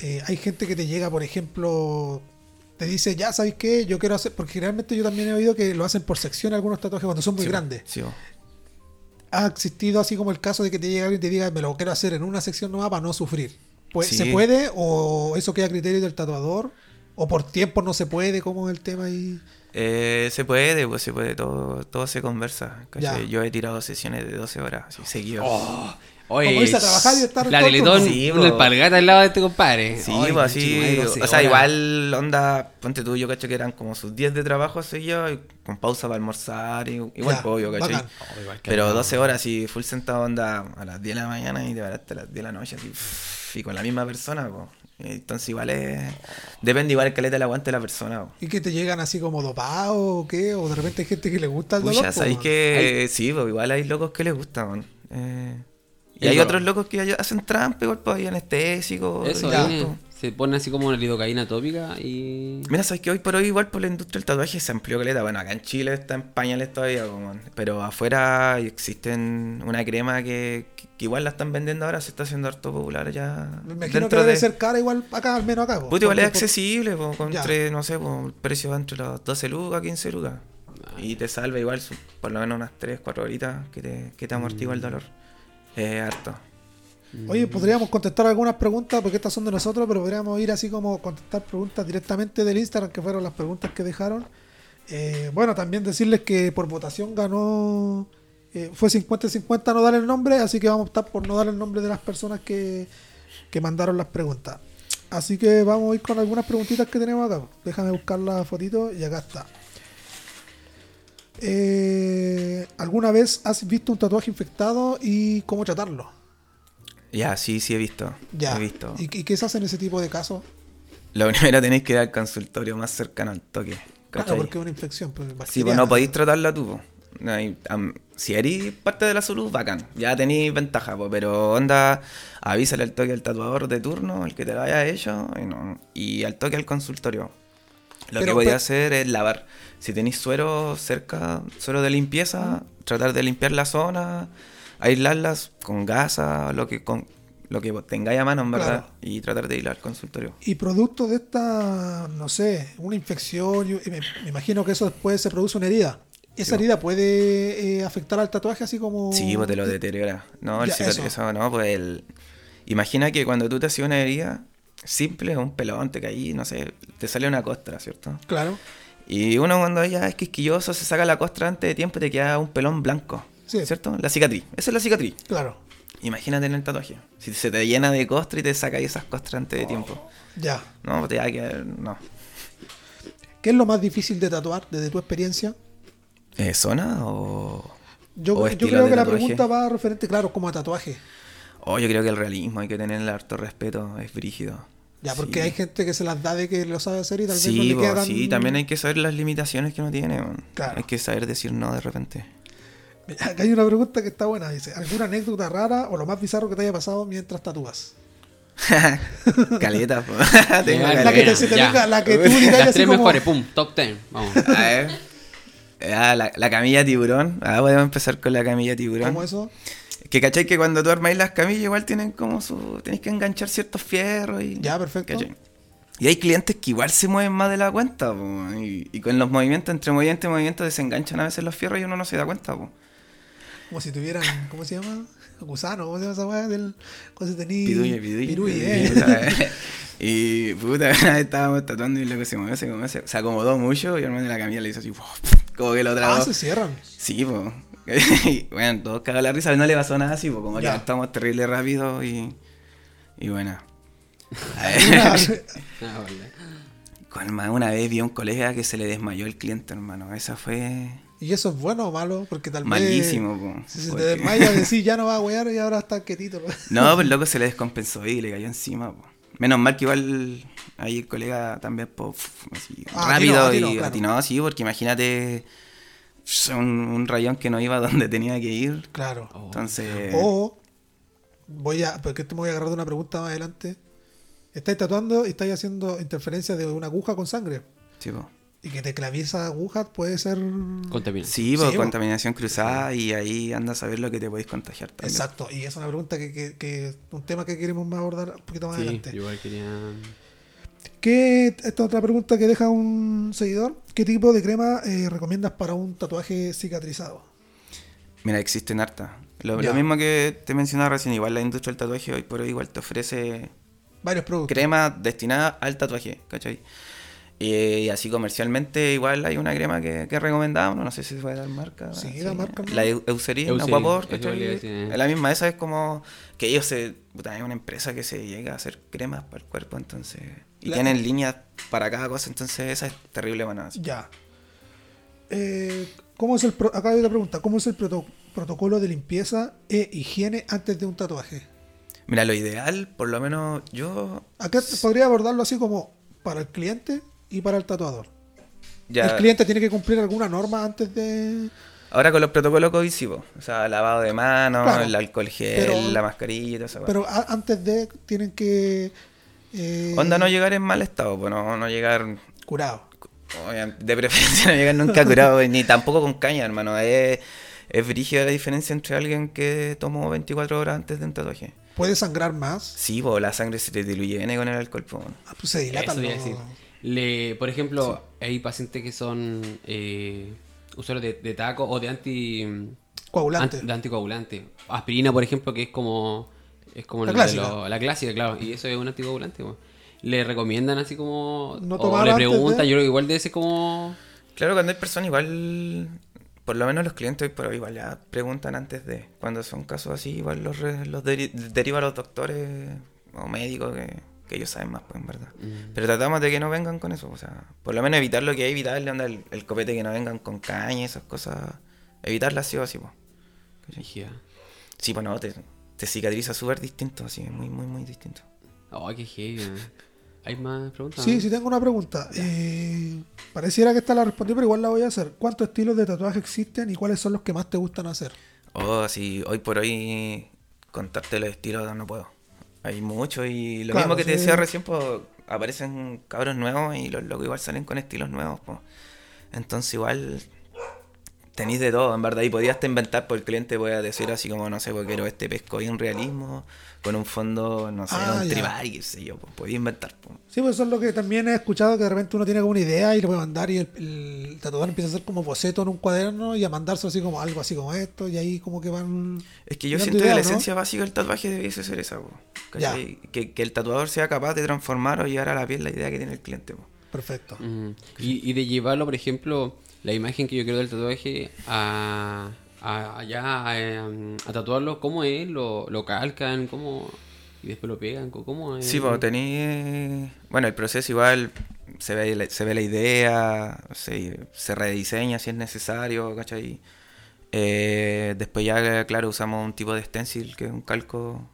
eh, hay gente que te llega, por ejemplo, te dice, ya, ¿sabes qué? Yo quiero hacer, porque generalmente yo también he oído que lo hacen por sección algunos tatuajes cuando son muy Sí, grandes. Sí. ¿Ha existido así como el caso de que te llegue alguien y te diga, me lo quiero hacer en una sección nomás para no sufrir? Pues, Sí. ¿Se puede o eso queda a criterio del tatuador? ¿O por tiempo no se puede? ¿Cómo es el tema ahí? Eh, se puede, pues se puede, todo, todo se conversa. Yo he tirado sesiones de 12 horas, así, seguido. Oh, oye, Como irse a trabajar y estar La el Teletón. Sí, con el palgata al lado de este compadre. Sí, Ay, pues así. 12 O sea, horas. igual, onda, ponte tú, yo cacho que eran como sus 10 de trabajo seguidos, y con pausa para almorzar, y, igual, Ya. Oh, igual que Pero no. 12 horas, así, full sentado, onda, a las 10 de la mañana y te paraste a las 10 de la noche, así, y con la misma persona, pues. Entonces, igual es. Depende, igual el caleta del aguante de la persona, po. ¿Y que te llegan así como dopados o qué? ¿O de repente hay gente que le gusta el dolor? Pucha, po, sabéis que sí, pues igual hay locos que les gusta, man. Eh, y hay otros locos que hacen trampa, igual, pues hay anestésicos. Eso, todo. se pone así como una lidocaína tópica y... Mira, sabes que hoy por hoy, igual por la industria del tatuaje se amplió caleta. Bueno, acá en Chile está en pañales todavía, como, pero afuera existen una crema que, que igual la están vendiendo ahora, se está haciendo harto popular ya. Me imagino que dentro debe de- ser cara igual acá, al menos acá. po. Puta, igual es por- accesible, po, con entre, no sé, po, el precio va entre los 12 lucas, 15 lucas. Y te salva igual por lo menos unas 3, 4 horitas que te, que te amortigua el dolor. Es harto. Oye, podríamos contestar algunas preguntas porque estas son de nosotros, pero podríamos ir así como contestar preguntas directamente del Instagram, que fueron las preguntas que dejaron. Eh, bueno, también decirles que por votación ganó, eh, fue 50-50 no dar el nombre, así que vamos a optar por no dar el nombre de las personas que, que mandaron las preguntas. Así que vamos a ir con algunas preguntitas que tenemos acá. Déjame buscar la fotito y acá está. Eh, ¿Alguna vez has visto un tatuaje infectado y cómo tratarlo? Ya, sí, sí he visto. Ya. He visto. ¿Y, y qué se hace en ese tipo de casos? Lo primero [laughs] tenéis que ir al consultorio más cercano al toque. Claro, ¿cachai? porque es una infección. Pues, Sí, pues no podéis tratarla tú. No si eres parte de la salud, bacán. Ya tenéis ventaja, po, pero onda, avísale al toque al tatuador de turno, el que te lo haya hecho, y, no- y al toque al consultorio. Lo Pero, que podía pe- hacer es lavar. Si tenéis suero cerca, suero de limpieza, tratar de limpiar la zona, aislarlas con gasa, lo que con lo que tengáis a mano, en verdad, Claro. y tratar de ir al consultorio. Y producto de esta, no sé, una infección, yo- me, me imagino que eso después se produce una herida. ¿Esa herida puede eh, afectar al tatuaje así como...? Sí, pues te lo deteriora. No, el Ya, cicat- eso. eso, no, pues el... Imagina que cuando tú te hacías una herida simple, un pelón, te caí, no sé, te sale una costra, ¿cierto? Claro. Y uno cuando ya es quisquilloso se saca la costra antes de tiempo y te queda un pelón blanco, Sí. ¿cierto? La cicatriz, esa es la cicatriz. Claro. Imagínate en el tatuaje. Si se te llena de costra y te sacas esas costras antes de tiempo. Ya. No, te va a quedar... No. ¿Qué es lo más difícil de tatuar desde tu experiencia? Eh, ¿Zona o...? Yo, o yo creo que la pregunta va referente, claro, como a tatuaje. Oh, yo creo que el realismo hay que tenerle harto respeto, es brígido. Ya, porque Sí. hay gente que se las da de que lo sabe hacer y tal vez no le po, queda tan... sí, también hay que saber las limitaciones que uno tiene. man. Claro. Hay que saber decir no de repente. Acá hay una pregunta que está buena. Dice, ¿alguna anécdota rara o lo más bizarro que te haya pasado mientras tatúas? [laughs] Caleta, po. Tengo [laughs] Ya, La que te- se te venga, la que tú digas Las así tres como- mejores, pum, top ten, vamos. A ver. Ah, la, la camilla tiburón. Ah, podemos empezar con la camilla tiburón. ¿Cómo eso? Que cachai que cuando tú armáis las camillas igual tienen como su... Tenéis que enganchar ciertos fierros y... Ya, perfecto. ¿cachai? Y hay clientes que igual se mueven más de la cuenta, po, y, y con los movimientos, entre movimiento y movimiento, desenganchan a veces los fierros y uno no se da cuenta, po. Como si tuvieran, ¿cómo se llama? Gusano, ¿cómo se llama esa weá? Del, cuando se tenía... Piduye, piduye. Eh. [laughs] Y puta, [laughs] estábamos tatuando y luego se movió, se movió, se, se acomodó mucho y el hermano de la camilla le hizo así, [laughs] como que lo tragó. Ah, se cierran. Sí, pues. [laughs] bueno, todos cagaron la risa, pero no le pasó nada así, pues como Ya. que estamos terrible rápido y. Y bueno. [laughs] Una- [laughs] Ah. Con más, una vez vi a un colega que se le desmayó el cliente, hermano. Esa fue. ¿Y eso es bueno o malo? Porque tal vez. Malísimo, po, Si se porque- te desmaya, decís ya no va a wear y ahora está quietito. No, pues el loco se le descompensó y le cayó encima. po. Menos mal que igual ahí el colega también po, así, Ah, rápido y claro. atinó, sí, porque imagínate un, un rayón que no iba donde tenía que ir. Claro. Oh. Entonces, O voy a, porque esto me voy a agarrar de una pregunta más adelante. Estáis tatuando y estáis haciendo interferencia de una aguja con sangre. sí, po. Y que te claví esa aguja puede ser. Contaminación. Sí, po, Sí, po. contaminación cruzada y ahí andas a ver lo que te podéis contagiar también. Exacto. Y es una pregunta que, que, que- un tema que queremos más abordar un poquito más Sí, adelante. igual quería... ¿Qué, esta otra pregunta que deja un seguidor. ¿Qué tipo de crema eh, recomiendas para un tatuaje cicatrizado? Mira, existen hartas. Lo, mismo que te mencionaba recién, igual la industria del tatuaje hoy por hoy igual te ofrece Varios productos. crema destinada al tatuaje, ¿cachai? Y, y así comercialmente igual hay una crema que, que recomendamos, no sé si se puede dar marca. Sí, da marca, ¿no? La Eu- Eucerin, Eucerin, Aquapor, eh. La misma, esa es como que ellos se... puta, es una empresa que se llega a hacer cremas para el cuerpo, entonces... Y La- tienen líneas para cada cosa, entonces esa es terrible así. Ya. Eh, ¿cómo es el pro- acá hay otra pregunta. ¿Cómo es el proto- protocolo de limpieza e higiene antes de un tatuaje? Mira, lo ideal, por lo menos yo... Acá podría abordarlo así como para el cliente y para el tatuador. Ya, El cliente tiene que cumplir alguna norma antes de... Ahora con los protocolos po. o sea, lavado de manos, Claro. el alcohol gel, Pero- la mascarilla y todo eso. Pero antes de tienen que... eh, Onda no llegar en mal estado, pues no, no llegar, Curado. obviamente, de preferencia no llegar nunca curado, ni tampoco con caña, hermano. Es, es brígida la diferencia entre alguien que tomó 24 horas antes de un tatuaje. ¿Puede sangrar más? Sí, pues la sangre se te diluye con el alcohol, pues. Ah, pues se dilata. Eso. Le, por ejemplo, hay pacientes que son eh, usuarios de, de taco o de anti... Coagulante. Ant- de anticoagulante. Aspirina, por ejemplo, que es como. Es como La clásica. lo- la clásica, claro. Y eso es un anticoagulante. po. Le recomiendan así como. No o le preguntan, de- yo creo que igual de ese como. Claro, cuando hay personas igual, por lo menos los clientes hoy por hoy igual ya preguntan antes de, cuando son casos así, igual los, re- los deri- deriva a los doctores o médicos que, que ellos saben más, pues en verdad. Pero tratamos de que no vengan con eso, o sea, por lo menos evitar lo que hay, evitarle onda el, el copete que no vengan con caña y esas cosas, evitarlas sí o sí, pues. Sí, pues no, te, te cicatriza súper distinto, así, muy, muy, muy distinto. Oh, qué heavy. eh. ¿Hay más preguntas? Sí, sí tengo una pregunta. Eh, pareciera que esta la respondí, pero igual la voy a hacer. ¿Cuántos estilos de tatuaje existen y cuáles son los que más te gustan hacer? Oh, sí, hoy por hoy contarte los estilos no puedo. Hay mucho y lo Claro, mismo que te decía recién, pues aparecen cabros nuevos y los locos igual salen con estilos nuevos, pues. Entonces igual tenéis de todo, en verdad, y podías te inventar por el cliente, voy a decir así como, no sé, porque quiero este pesco bien realismo, con un fondo, no sé, Ah, un ya. tribal, qué sé yo, pues podía inventar, pues. Sí, pues eso es lo que también he escuchado, que de repente uno tiene como una idea y le puede mandar y el, el tatuador empieza a hacer como boceto en un cuaderno y a mandarse así como algo así como esto y ahí como que van... Es que yo siento que la esencia básica del tatuaje debiese ser esa, po, ¿cachai? Que, que el tatuador sea capaz de transformar o llevar a la piel la idea que tiene el cliente, po. Perfecto. Mm. Y, y de llevarlo, por ejemplo, la imagen que yo quiero del tatuaje a, a- allá a, a tatuarlo, ¿cómo es? ¿Lo, lo calcan? ¿Cómo? Y después lo pegan, ¿cómo es? Sí, pues tení... Bueno, el proceso igual se ve, se ve la idea, se, se rediseña si es necesario, ¿cachai? Eh, después ya, claro, usamos un tipo de stencil que es un calco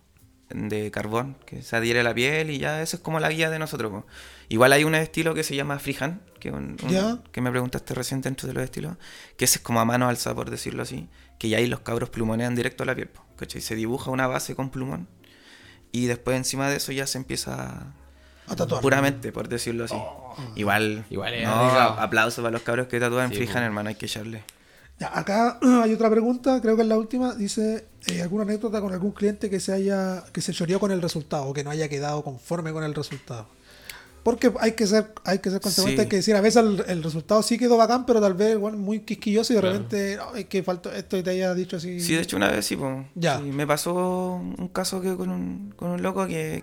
de carbón que se adhiere a la piel y ya eso es como la guía de nosotros. po. Igual hay un estilo que se llama freehand, que, un- un- que me preguntaste recién dentro de los estilos, que ese es como a mano alza, por decirlo así, que ya ahí los cabros plumonean directo a la piel, ¿cachai? Se dibuja una base con plumón y después encima de eso ya se empieza A tatuar. puramente, por decirlo así. Igual, Igual es no, arriesgado. aplausos para los cabros que tatúan Sí, freehand, hermano, hay que echarle. Ya, acá [clears throat] hay otra pregunta, creo que es la última. Dice, eh, ¿alguna anécdota con algún cliente que se haya que se choreó con el resultado o que no haya quedado conforme con el resultado? Porque hay que ser hay que ser consecuente, Sí. hay que decir, a veces el, el resultado sí quedó bacán, pero tal vez bueno, muy quisquilloso y de Claro. repente, es que faltó esto y te haya dicho así. Sí, de hecho una vez sí, po. Ya. Sí, me pasó un caso que con un, con un loco que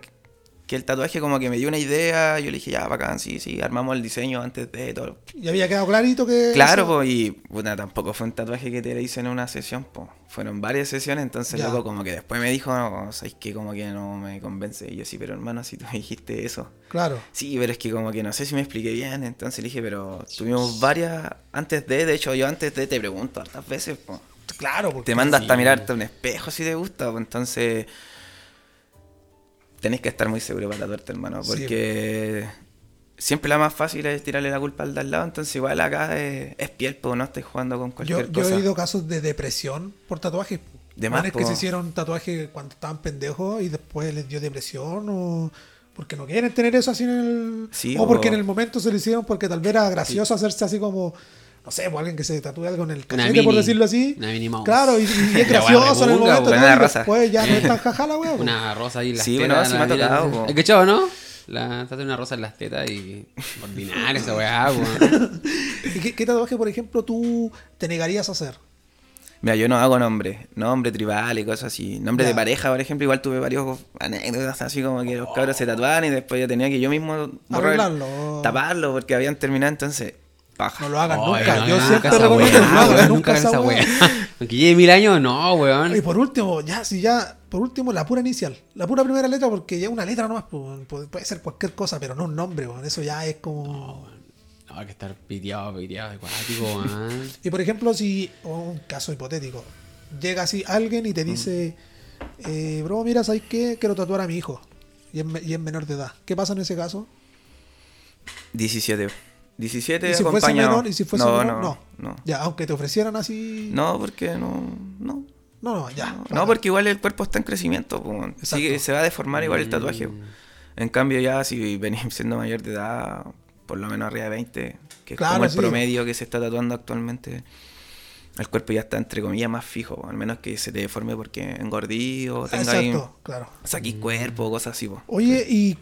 que el tatuaje como que me dio una idea, yo le dije, ya, bacán, sí, sí, armamos el diseño antes de todo. Y había quedado clarito que. Claro, pues, y puta, tampoco fue un tatuaje que te le hice en una sesión, pues. Fueron varias sesiones, entonces luego como que después me dijo, no, sabes que como que no me convence. Y yo sí, pero hermano, si tú me dijiste eso. Claro. Sí, pero es que como que no sé si me expliqué bien, entonces le dije, pero tuvimos varias antes de, de hecho yo antes de te pregunto hartas veces, pues. Claro, porque. Te manda hasta mirarte un espejo si te gusta, pues entonces tenés que estar muy seguro para tatuarte, hermano, Sí. porque siempre la más fácil es tirarle la culpa al de al lado, entonces igual acá es, es piel, pues no estés jugando con Yo, cualquier yo cosa. he oído casos de depresión por tatuajes. De más, Manes que po. se hicieron tatuajes cuando estaban pendejos y después les dio depresión o porque no quieren tener eso así en el... Sí, o porque en el momento se lo hicieron porque tal vez era gracioso hacerse así como... No sé, pues alguien que se tatúe algo en el cachete, por decirlo así. una mini mouse. Claro, y, y [laughs] es gracioso en el momento. ¿no? Y después ya no es tan [laughs] jaja la. Una rosa ahí en las Sí, tetas. bueno, sí me ha la mina- tocado, po. ¿Has cachado, no? La trata una rosa en las tetas y. Ordinaria esa weá, weón. [laughs] ¿Y qué, qué tatuaje, por ejemplo, tú te negarías a hacer? Mira, yo no hago nombre, nombre tribal y cosas así. Nombre de pareja, por ejemplo, igual tuve varios anécdotas así como que los cabros se tatuaban y después yo tenía que yo mismo borrar- Arreglarlo. taparlo porque habían terminado, entonces, paja. No lo hagan nunca. no, Yo siempre esa recomiendo weá, no hagan nunca hagan esa weá. Aunque lleve mil años, no, weón. Y por último, ya, si ya, por último, la pura inicial, la pura primera letra, porque ya una letra nomás, puede, puede ser cualquier cosa, pero no un nombre, weón. eso ya es como... No, hay que estar piteado, piteado, acuático, weón. [laughs] Y por ejemplo, si, un caso hipotético, llega así alguien y te dice, eh, bro, mira, ¿sabes qué? Quiero tatuar a mi hijo, y es, me- y es menor de edad. ¿Qué pasa en ese caso? 17. 17 ¿Y si fuese acompañado. menor? ¿Y si fuese no, menor? no, No. no. Ya, aunque te ofrecieran así... No, porque no, no. no, no, ya. No, porque igual el cuerpo está en crecimiento, sigue- se va a deformar igual el tatuaje. Mm. En cambio ya si venís [laughs] siendo mayor de edad, por lo menos arriba de 20, que es como el sí. promedio que se está tatuando actualmente, el cuerpo ya está entre comillas más fijo, al menos que se te deforme porque engordí o tenga ahí, Exacto, claro. saquís cuerpo, cosas así. po. Oye, y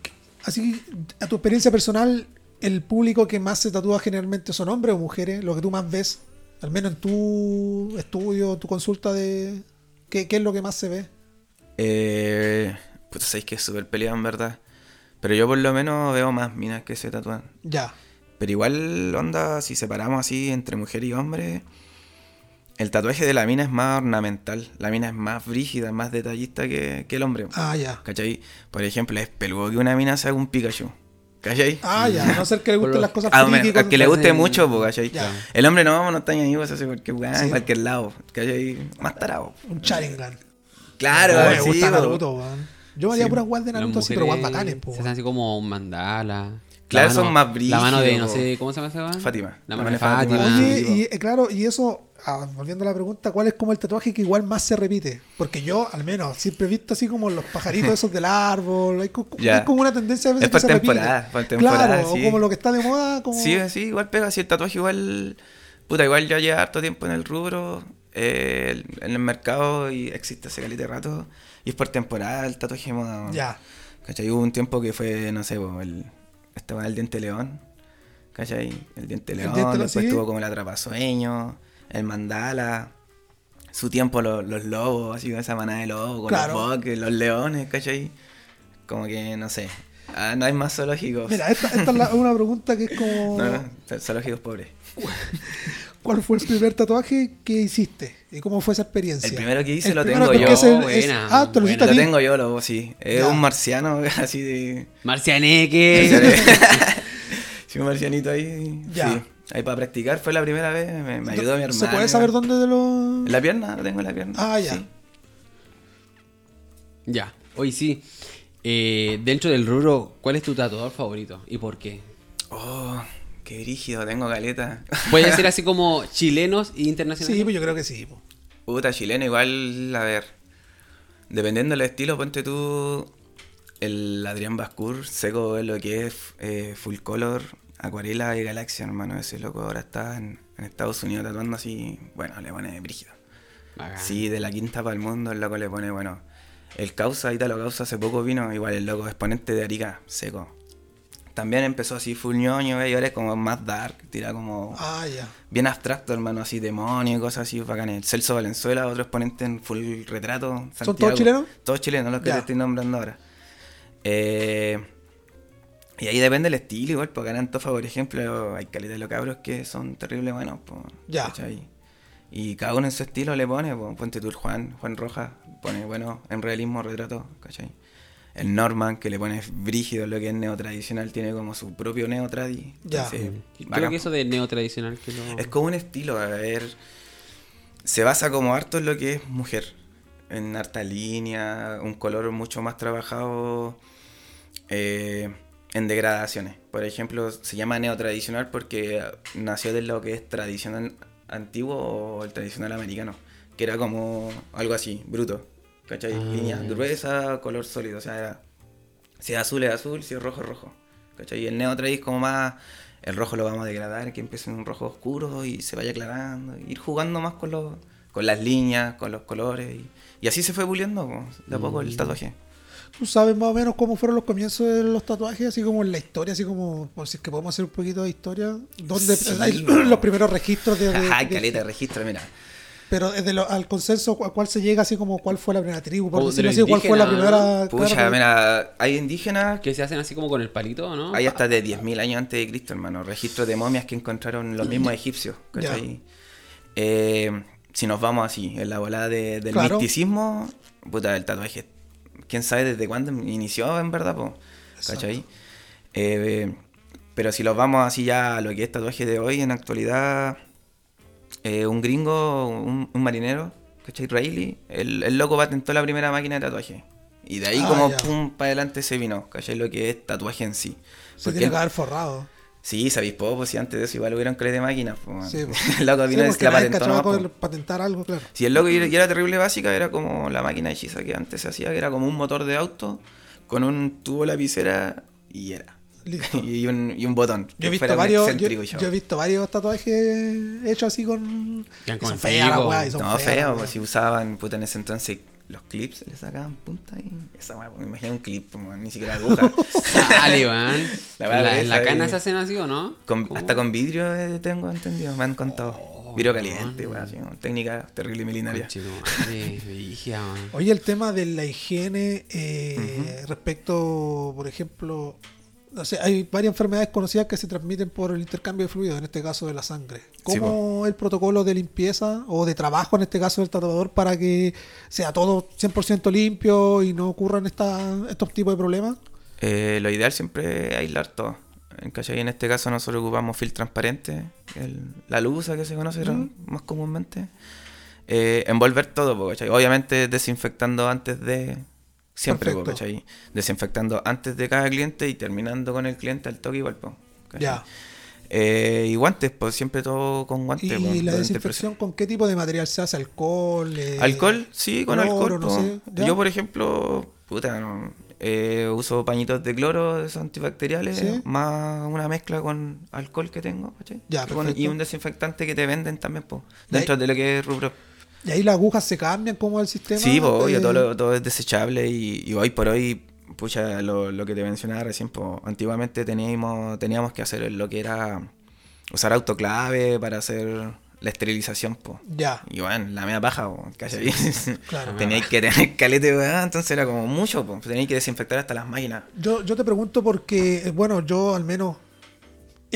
así, a tu experiencia personal, ¿el público que más se tatúa generalmente son hombres o mujeres? Lo que tú más ves, al menos en tu estudio, tu consulta de... ¿Qué, qué es lo que más se ve? Eh, pues sabéis que es súper peleado en verdad. Pero yo por lo menos veo más minas que se tatúan. Ya, Pero igual, onda, si separamos así entre mujer y hombre, el tatuaje de la mina es más ornamental. La mina es más brígida, más detallista que, que el hombre. ah, ya. ¿Cachai? Por ejemplo, es peludo que una mina se haga un Pikachu. ¿Cachai? Ah, ya, a no ser que le gusten las cosas A, a que le guste hacen- mucho, po, ¿cachai? Ya. El hombre no, no está ni se hace porque weón, Sí. en cualquier lado. ¿Cachai? Más tarado. Un Sharingan. Claro, me sí, gusta. Naruto. Yo me haría Sí. puras guas de Naruto así, pero guas bacanes, po. Se hacen así como un mandala. Claro, La son más La mano de, no sé, ¿cómo se llama esa? Fátima. La La mano de mano de Fátima. Fátima. Oye, y eh, claro, y eso, ah, volviendo a la pregunta, ¿cuál es como el tatuaje que igual más se repite? Porque yo, al menos, siempre he visto así como los pajaritos [laughs] esos del árbol, hay, Ya. hay como una tendencia a veces Es por que se repite. temporada, por temporada, claro, sí. o como lo que está de moda, como... Sí, sí, igual pega. Si el tatuaje igual. Puta, igual ya lleva harto tiempo en el rubro. eh, en el mercado y existe hace caleta de rato. Y es por temporada el tatuaje de moda. Ya. ¿Cachai? Hubo un tiempo que fue, no sé, el, estaba el diente león. ¿Cachai? El diente El león. diente león, después sí. tuvo como el atrapasueño, el mandala. Su tiempo lo- los lobos, así con esa manada de lobos, con Claro. los bosques, los leones, ¿cachai? Como que, no sé. Ah, no hay más zoológicos. Mira, esta, esta es la- [laughs] una pregunta que es como... No, no, zoológicos pobres. [laughs] ¿Cuál fue el primer tatuaje que hiciste? ¿Y cómo fue esa experiencia? El primero que hice El lo tengo yo. es el- es- Buena, ah, te lo hiciste Lo tengo yo, lo, sí. Es Ya. un marciano, [laughs] así de. Marcianeque. [laughs] sí, un marcianito ahí. Ya. Sí. Ahí para practicar fue la primera vez. Me, me ayudó mi hermano. ¿Se puede saber dónde de lo...? En la pierna, lo tengo en la pierna. Ah, ya. Sí. Ya, hoy sí. Eh, dentro del rubro, ¿cuál es tu tatuador favorito y por qué? Oh, qué brígido, tengo caleta. Puede ser [laughs] así como chilenos e internacionales. Sí, pues yo creo que sí. Puta, chileno igual, a ver. Dependiendo del estilo, ponte tú. El Adrián Bascur, seco es lo que es eh, full color, acuarela y galaxia, hermano. Ese loco ahora está en, en Estados Unidos tatuando así. Bueno, le pone brígido. Bacán. Sí, de la quinta para el mundo, el loco le pone, bueno. El causa, Italo Causa hace poco vino, igual el loco exponente de Arica, seco. También empezó así full ñoño, ¿ve? y ahora es como más dark, tira como Ah, bien abstracto, hermano, así demonio y cosas así bacanes. Celso Valenzuela, otro exponente en full retrato. ¿Son todos chilenos? Todos chilenos, los que te estoy nombrando ahora. Eh, y ahí depende el estilo, igual, porque en Antofa, por ejemplo, hay calidad de los cabros que son terrible buenos, po, Ya. Y cada uno en su estilo le pone, po, ponte tú el Juan, Juan Rojas, pone, bueno, en realismo, retrato, ¿cachai? El Norman, que le pone brígido lo que es neotradicional, tiene como su propio neotradi. Ya. entonces, Creo bacán, que eso de neotradicional que es como un estilo, a ver. Se basa como harto en lo que es mujer. En harta línea, un color mucho más trabajado eh, en degradaciones. Por ejemplo, se llama neotradicional porque nació de lo que es tradicional antiguo o el tradicional americano. Que era como algo así, bruto. ¿Cachai? Ah. Línea gruesa, color sólido. O sea, era, si es azul es azul, si es rojo es rojo. ¿Cachai? Y el neotradi es como más. El rojo lo vamos a degradar, que empiece en un rojo oscuro y se vaya aclarando. Ir jugando más con, los, con las líneas, con los colores. Y, y así se fue puliendo de a poco Mm. el tatuaje. ¿Tú sabes más o menos cómo fueron los comienzos de los tatuajes? Así como en la historia, así como, por si es que podemos hacer un poquito de historia. ¿Dónde Sí, hay los primeros registros de... de- [laughs] Ajá, caleta de registro, mira. Pero desde lo- al consenso, ¿a cuál se llega? Así como, ¿cuál fue la primera tribu? Por decirlo de así, ¿cuál fue la primera... Pucha, claro, mira, hay indígenas Que se hacen así como con el palito, ¿no? Hay hasta de 10.000 años antes de Cristo, hermano. Registros de momias que encontraron los mismos egipcios, ¿cachai? Eh, si nos vamos así, en la volada de- del Claro. misticismo, puta, el tatuaje, quién sabe desde cuándo inició, en verdad, po, ¿cachai? Eh, pero si los vamos así ya a lo que es tatuaje de hoy, en la actualidad, eh, un gringo, un, un marinero, ¿cachai? Rayleigh, el, el loco patentó la primera máquina de tatuaje. Y de ahí Ah, como ya. pum para adelante se vino, ¿cachai? Lo que es tatuaje en sí. Se Porque tiene que haber forrado. Sí, se avispó, pues si antes de eso igual hubieron crees de máquinas. Pues, Sí, pues. [laughs] el loco vino Sí, porque la patentó con pues. patentar algo, claro. Si el loco y era terrible básica, era como la máquina hechiza que antes se hacía, que era como un motor de auto con un tubo lapicera y era. Listo. [laughs] y, un, y un botón. Yo he que visto varios, yo, he visto varios tatuajes hechos así con. Con son feas las weas, No, feo, pues si usaban, puta, en ese entonces los clips le sacaban punta y esa weá, pues, me imagino un clip, pues, man, ni siquiera aguja. [laughs] Dale, man. [laughs] La ¿En weá la, en la esa cana se hacen así o no? Hasta con vidrio eh, tengo entendido, me han contado. Oh, vidrio caliente, weá, así, técnica terrible y milenaria. Oye, el tema de la higiene eh, respecto, por ejemplo, hay varias enfermedades conocidas que se transmiten por el intercambio de fluidos, en este caso de la sangre. Sí, ¿Cómo el protocolo de limpieza o de trabajo, en este caso del tatuador, para que sea todo 100% limpio y no ocurran esta- estos tipos de problemas? Eh, lo ideal siempre es aislar todo. En, ¿cachai? en este caso nosotros ocupamos film transparente, el- la luz que se conoce más comúnmente. Eh, envolver todo, ¿cachai? obviamente desinfectando antes de... Siempre, po, Perfecto. ¿cachai? Desinfectando antes de cada cliente y terminando con el cliente al toque igual. po, ¿cachai? Ya. Eh, y guantes, pues siempre todo con guantes. po, ¿Y la durante el desinfección con qué tipo de material se hace? ¿Alcohol? eh, Alcohol, sí, con cloro, alcohol. Yo, por ejemplo, puta, no, eh, uso pañitos de cloro, esos antibacteriales, Sí. más una mezcla con alcohol que tengo, ¿cachai? Ya, Con- y un desinfectante que te venden también, ahí- dentro de lo que es rubro. Y ahí las agujas se cambian, como el sistema? Sí, pues, obvio, todo, lo- todo es desechable y, y hoy por hoy, pucha, lo, lo que te mencionaba recién, po, antiguamente teníamos, teníamos que hacer lo que era usar autoclave para hacer la esterilización, po. Ya, Y bueno, la media paja, po, ¿cachai? [laughs] claro. Teníais que tener calete, weón, entonces era como mucho, pues teníais que desinfectar hasta las máquinas. Yo, yo te pregunto porque, eh, bueno, yo al menos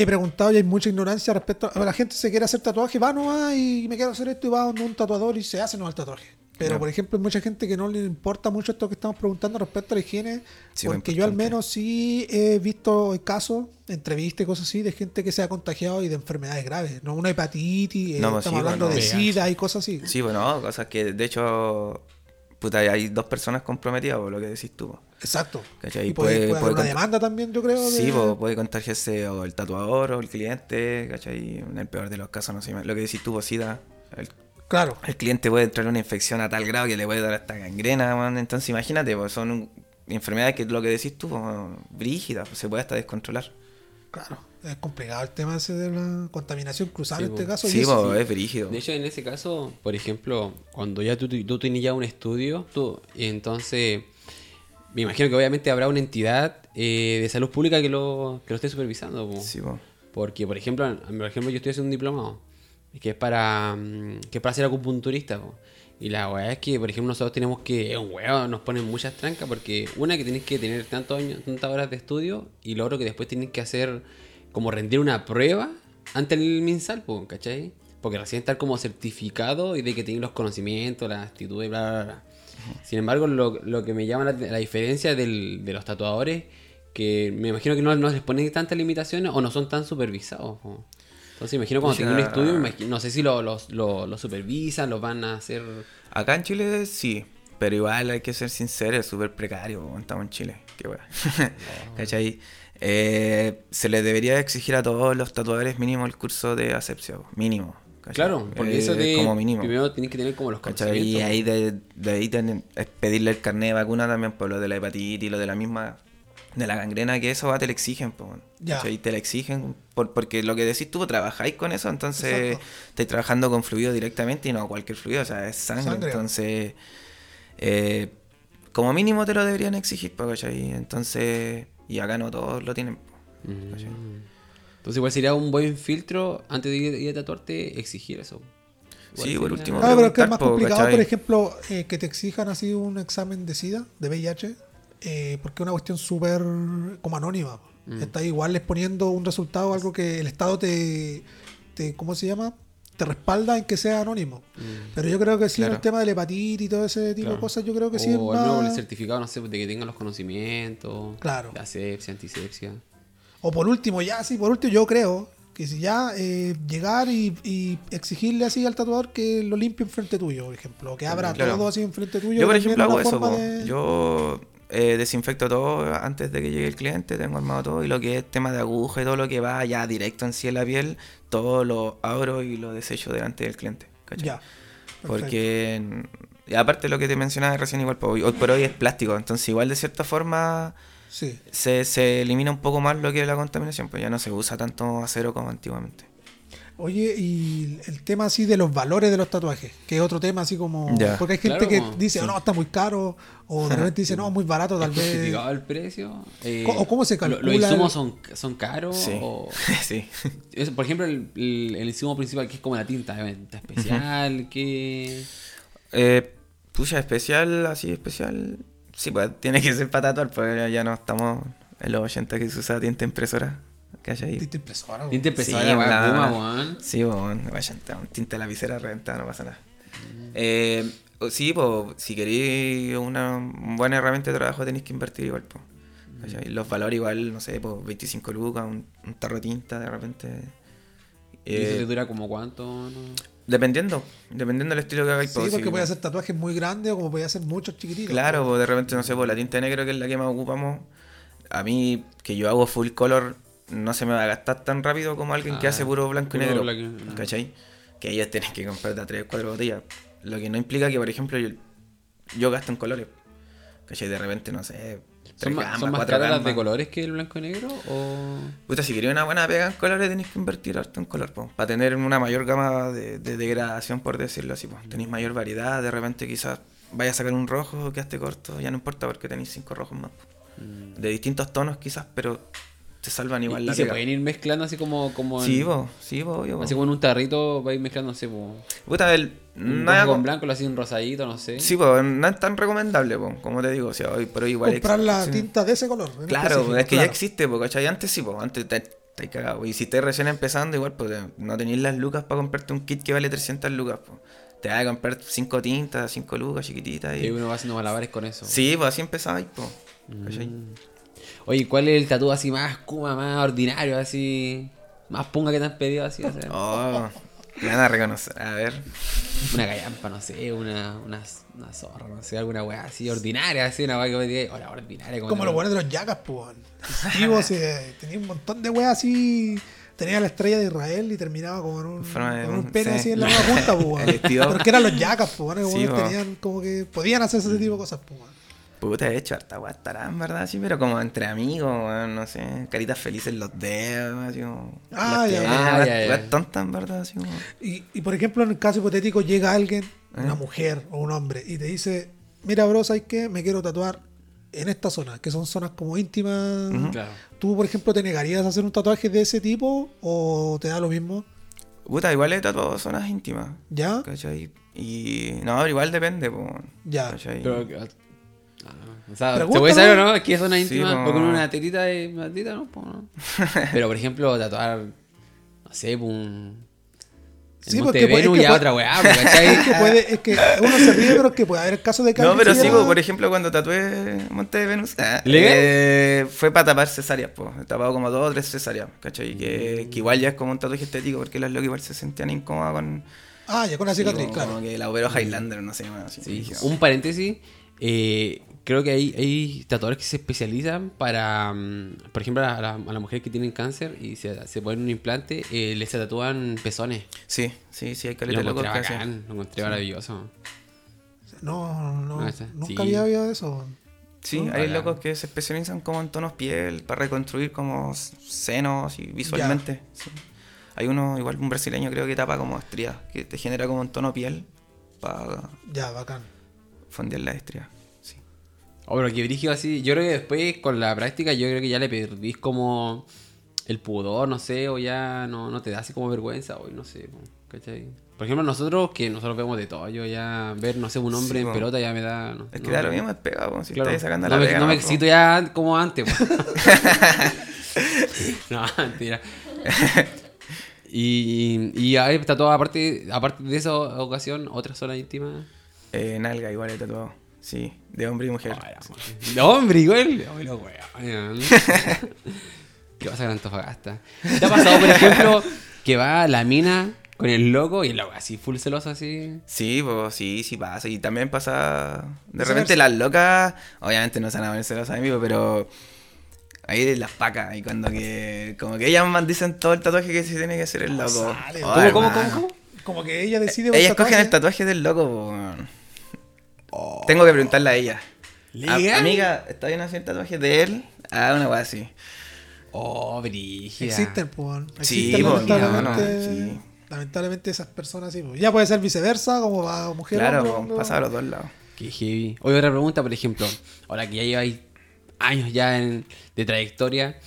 he preguntado y hay mucha ignorancia respecto a la gente se quiere hacer tatuaje, va nomás y me quiero hacer esto y va a un tatuador y se hace no el tatuaje. Pero, por ejemplo, hay mucha gente que no le importa mucho esto que estamos preguntando respecto a la higiene, Sí, porque yo al menos sí he visto casos, entrevistas y cosas así, de gente que se ha contagiado y de enfermedades graves, no una hepatitis, eh, No, pues estamos sí, hablando bueno. de. SIDA y cosas así. Sí, bueno, cosas que de hecho, puta, hay dos personas comprometidas, por lo que decís tú. po. Exacto. ¿Cachai? Y puede, Puede- puede haber una demanda también, yo creo. Sí, de- po, puede contagiarse o el tatuador o el cliente, ¿cachai? En el peor de los casos, no sé, lo que decís tú, po, SIDA. El, Claro. el cliente puede entrar una infección a tal grado que le puede dar hasta gangrena, man. Entonces imagínate, pues, son enfermedades que lo que decís tú, po, brígidas, se puede hasta descontrolar. Claro, es complicado el tema ese de la contaminación cruzada Sí, en este po. caso. Sí, po, es brígido. De hecho, en ese caso, por ejemplo, cuando ya tú, tú tienes ya un estudio, tú, y entonces me imagino que obviamente habrá una entidad eh, de salud pública que lo, que lo esté supervisando. po. Sí, po. Porque, por ejemplo, por ejemplo, yo estoy haciendo un diplomado que es para, mm, que es para ser acupunturista. po. Y la weá es que, por ejemplo, nosotros tenemos que. Es un weón, nos ponen muchas trancas porque una que tienes que tener tantos años, tantas horas de estudio y lo otro que después tienes que hacer como rendir una prueba ante el MinSal, ¿cachai? Porque recién estar como certificado y de que tienes los conocimientos, la actitud y bla, bla, bla. Sin embargo, lo, lo que me llama la, diferencia del- de los tatuadores, que me imagino que no, no les ponen tantas limitaciones o no son tan supervisados. Entonces, imagino cuando tengan un estudio, imagino- no sé si lo, los- lo- lo supervisan, los van a hacer. Acá en Chile sí, pero igual hay que ser sincero, es súper precario, estamos en Chile, qué weá. [laughs] ¿Cachai? Eh, se les debería exigir a todos los tatuadores mínimo el curso de asepsia, mínimo. ¿cachai? Claro, porque Eh, eso de. Como mínimo. Primero tienes que tener como los ¿Cachai? Y ahí de, de ahí ten- es pedirle el carnet de vacuna también por lo de la hepatitis, lo de la misma, de la gangrena, que eso va, te lo exigen, po. Ya. ¿Cachai? Te lo exigen, por, porque lo que decís tú, trabajáis con eso, entonces Exacto. estáis trabajando con fluido directamente y no cualquier fluido, o sea, es sangre, Sangre. entonces, eh, como mínimo te lo deberían exigir, po, ¿cachai? Entonces, y acá no todos lo tienen. po, Mm. ¿cachai? Entonces, igual sería un buen filtro antes de ir, ir a tatuarte, exigir eso. Igual Sí, por último. Claro, pero es que es más po, complicado, ¿cachai? por ejemplo, eh, que te exijan así un examen de SIDA, de VIH, eh, porque es una cuestión súper como anónima. Mm. Estás igual exponiendo un resultado, algo que el Estado te, te ¿cómo se llama? Te respalda en que sea anónimo. Pero yo creo que sí, en el tema del hepatitis y todo ese tipo de cosas, yo creo que sí es o menos el más... certificado, no sé, de que tengan los conocimientos. Claro. De asepsia, antisepsia. O por último, ya, sí, por último, yo creo que si ya eh, llegar y, y exigirle así al tatuador que lo limpie enfrente tuyo, por ejemplo, o que abra Claro. todo así enfrente tuyo. Yo, por ejemplo, hago eso. de- Yo eh, desinfecto todo antes de que llegue el cliente, tengo armado todo y lo que es tema de aguja y todo lo que va ya directo en sí en la piel, todo lo abro y lo desecho delante del cliente. ¿cachai? Ya. perfecto. Porque, y aparte lo que te mencionaba recién, igual, po, hoy, hoy por hoy es plástico, entonces igual de cierta forma Sí. se, se elimina un poco más lo que es la contaminación, pues ya no se usa tanto acero como antiguamente. Oye, y el tema así de los valores de los tatuajes, que es otro tema así como... Ya. Porque hay gente Claro, que como- dice, "Oh, no, está muy caro, o de repente dice, no, muy barato tal ¿Es vez. justificado el precio? Eh, ¿Cómo- o cómo se calcula ¿Los insumos el- son, son caros? Sí, O, [laughs] sí. es- por ejemplo, el, el- el insumo principal, que es como la tinta, tinta especial, que... Eh, pucha, especial, así especial. Sí, pues tiene que ser para tatuar, pues ya- ya no estamos en los 80 que se usa tinta impresora. Ahí. Tinta impresora, güey. Tinta especial, Sí, la la- weón. Sí, bueno, vayan, tinta lapicera reventada, no pasa nada. Eh, o- sí, pues si queréis una buena herramienta de trabajo tenéis que invertir igual, pues. ¿Cachai? Los valores igual, no sé, pues 25 lucas, un, un tarro de tinta de repente. ¿Y eso Eh, te dura como cuánto? no? dependiendo, dependiendo del estilo que hagáis. Sí, pues, porque sí, puede hacer tatuajes muy grandes o como puede hacer muchos chiquititos. Claro, pues de repente, no sé, pues la tinta negra que es la que más ocupamos, a mí que yo hago full color, no se me va a gastar tan rápido como alguien que Ah, hace puro blanco y negro. blanco ¿Cachai? Que ellos tienen que comprar de a 3, 4 botellas. Lo que no implica que, por ejemplo, yo, yo gasto en colores. ¿Cachai? De repente, no sé, ¿Son gambas, son más caras las de colores que el blanco y negro? ¿O...? Puta, si queréis una buena pega en colores, tenéis que invertir harto en color, para tener una mayor gama de, de degradación, por decirlo así. po. Tenéis mayor variedad, de repente quizás vaya a sacar un rojo, quedaste corto, ya no importa porque tenéis cinco rojos más. po. De distintos tonos quizás, pero te salvan igual Mm. y la y se pueden ir mezclando así como, como en- Sí, po, sí, po, obvio, po. Así como en un tarrito va a ir mezclando, no sé, po, Puta, el, un nada con blanco, lo así un rosadito, no sé. Sí, pues no es tan recomendable, po, como te digo, o sea, hoy igual Comprar la sí. tinta de ese color. en Claro, es que claro. ya existe, porque ¿cachai? Antes sí, pues antes te, te cagado. Y si estás recién empezando, igual, pues no tenéis las lucas para comprarte un kit que vale 300 lucas, pues. Te vas a comprar 5 tintas, 5 lucas chiquititas. Y Y... uno va haciendo malabares con eso. Sí, pues así empezabais, pues. ¿cachai? Oye, ¿cuál es el tatu así más kuma, más ordinario, así? Más punga que te han pedido así? O sea, [laughs] Oh, me van a reconocer. A ver. Una gallampa, no sé, una, una, una zorra, no sé, alguna weá así ordinaria, así, una weá que me diga, hola, ordinaria. Como los buenos de los Yagas, pues. [laughs] Tenía un montón de weas así. Tenía la estrella de Israel y terminaba como en un, con un un- pene sí. así en la punta, pues. [laughs] Porque eran los Yagas, pues. Sí, tenían como que podían hacer ese tipo de cosas, pues. Puta, he hecho harta guastarán, ¿verdad? Sí, pero como entre amigos, weón, no sé. Caritas felices en los dedos, así como. Ah, ya, ya. Ya, ya. tontas, en verdad, así como. Y, y por ejemplo, en el caso hipotético, llega alguien, ¿Eh? una mujer o un hombre, y te dice: Mira, bro, ¿sabes qué? Me quiero tatuar en esta zona, que son zonas como íntimas. Claro. ¿Tú, por ejemplo, te negarías a hacer un tatuaje de ese tipo o te da lo mismo? Puta, igual he tatuado zonas íntimas. ¿Ya? ¿Cachai? Y. No, pero igual depende, po. Ya. ¿cachai? Pero, o sea, ¿se puede saber o no? Es que es una Sí, íntima, po. porque una tetita de una tetita, ¿no? [laughs] Pero, por ejemplo, tatuar, no sé, un... El Sí, Monte porque puede- Venus es que ya puede- otra weá. [laughs] Es que, puede, es que uno se ríe, pero es que puede haber casos de que No, pero sí, po, por ejemplo, cuando tatué Monte de Venus, ah, ¿Legal? eh, fue para tapar cesáreas, pues. He tapado como dos o tres cesáreas, ¿cachai? Que, que igual ya es como un tatuaje estético, porque las locas igual se sentían incómodas con. Ah, ya con la cicatriz, como, claro. como que la operó Highlander, no sé, más. Sí, un paréntesis. eh, creo que hay, hay tatuadores que se especializan para, mm, por ejemplo, a, la- a las mujeres que tienen cáncer y se, se ponen un implante, eh, les se tatúan pezones. Sí, sí, sí, hay caleta lo encontré bacán, lo encontré maravilloso. No, no, esa, nunca sí. había oído eso. Sí, hay bacán. locos que se especializan como en tonos piel para reconstruir como senos y visualmente. sí. Hay uno, igual un brasileño creo que tapa como estrías, que te genera como un tono piel para Ya, bacán. fondear las estrías. Pero que brígido así. Yo creo que después con la práctica, yo creo que ya le perdís como el pudor, no sé, o ya no, no te da así como vergüenza, o no sé, ¿cachai? Por ejemplo, nosotros que nosotros vemos de todo, yo ya ver, no sé, un hombre Sí, en pelota ya me da. No, Es que no, da lo mismo, es pega, po, si Claro. estáis sacando no, la me, pega. no me po. excito ya como antes. [laughs] no, mentira. y, y ahí está todo, aparte, aparte de esa ocasión, otra zona íntima. Eh, nalga igual he tatuado. Sí, de hombre y mujer. De hombre, igual. Ay, lo weón. [laughs] ¿Qué pasa con Antofagasta? ¿Te ha pasado, por ejemplo, que va la mina con el loco y el loco así, full celoso así? Sí, pues sí, sí pasa. Y también pasa. De repente las locas, obviamente no se van a ver celosas de mí, pero. Ahí las pacas, y cuando que. Como que ellas dicen todo el tatuaje que se tiene que hacer el loco. Oh, ¿Cómo, cómo, cómo, cómo? Como que ella decide. Ellas escogen tatuaje. el tatuaje del loco, po, Tengo que preguntarle a ella. A- ¿Legal? amiga, ¿está bien hacer el tatuaje de él? Ah, una weá así. Oh, brígida. Existen, pues. Sí, lamentablemente. sí. Lamentablemente esas personas sí. Ya puede ser viceversa, como va mujer. Claro, hombre, pasa a los dos lados. Qué heavy. Oye, otra pregunta, por ejemplo. Ahora que ya lleváis años ya en- de trayectoria,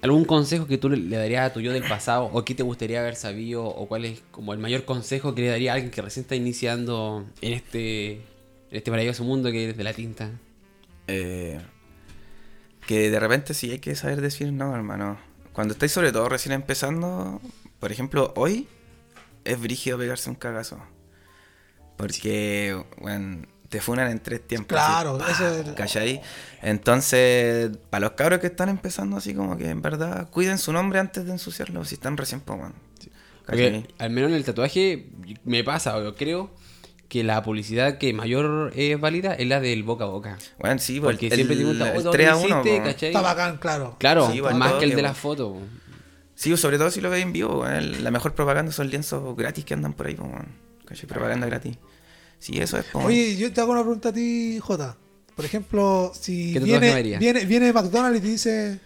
¿algún consejo que tú le, le darías a tu yo del pasado? ¿O qué te gustaría haber sabido? ¿O cuál es como el mayor consejo que le daría a alguien que recién está iniciando en este, en este maravilloso mundo que es de la tinta? Eh, que de repente sí hay que saber decir no, hermano. Cuando estáis sobre todo recién empezando, por ejemplo, hoy es brígido pegarse un cagazo. Porque, bueno, te funan en tres tiempos. Claro, así, eso es- ¿Cachai? Entonces, para los cabros que están empezando así como que en verdad cuiden su nombre antes de ensuciarlo, si están recién po, man. ¿Cachai? Porque al menos en el tatuaje me pasa, o creo que la publicidad que mayor es válida es la del boca a boca. Bueno, sí, pues, Porque el, siempre te el, preguntan, el "Oh, 3 a ¿dónde 1, hiciste?", po. ¿cachai? Está bacán, claro. Claro, Sí, igual más que el de la po. foto. Sí, sobre todo si lo ves en vivo, el- la mejor propaganda son lienzos gratis que andan por ahí, po. ¿Cachai? Propaganda gratis. Sí, eso es po, Oye, yo te hago una pregunta a ti, Jota. Por ejemplo, si ¿Qué tatuaje viene, viene, viene McDonald's y te dice,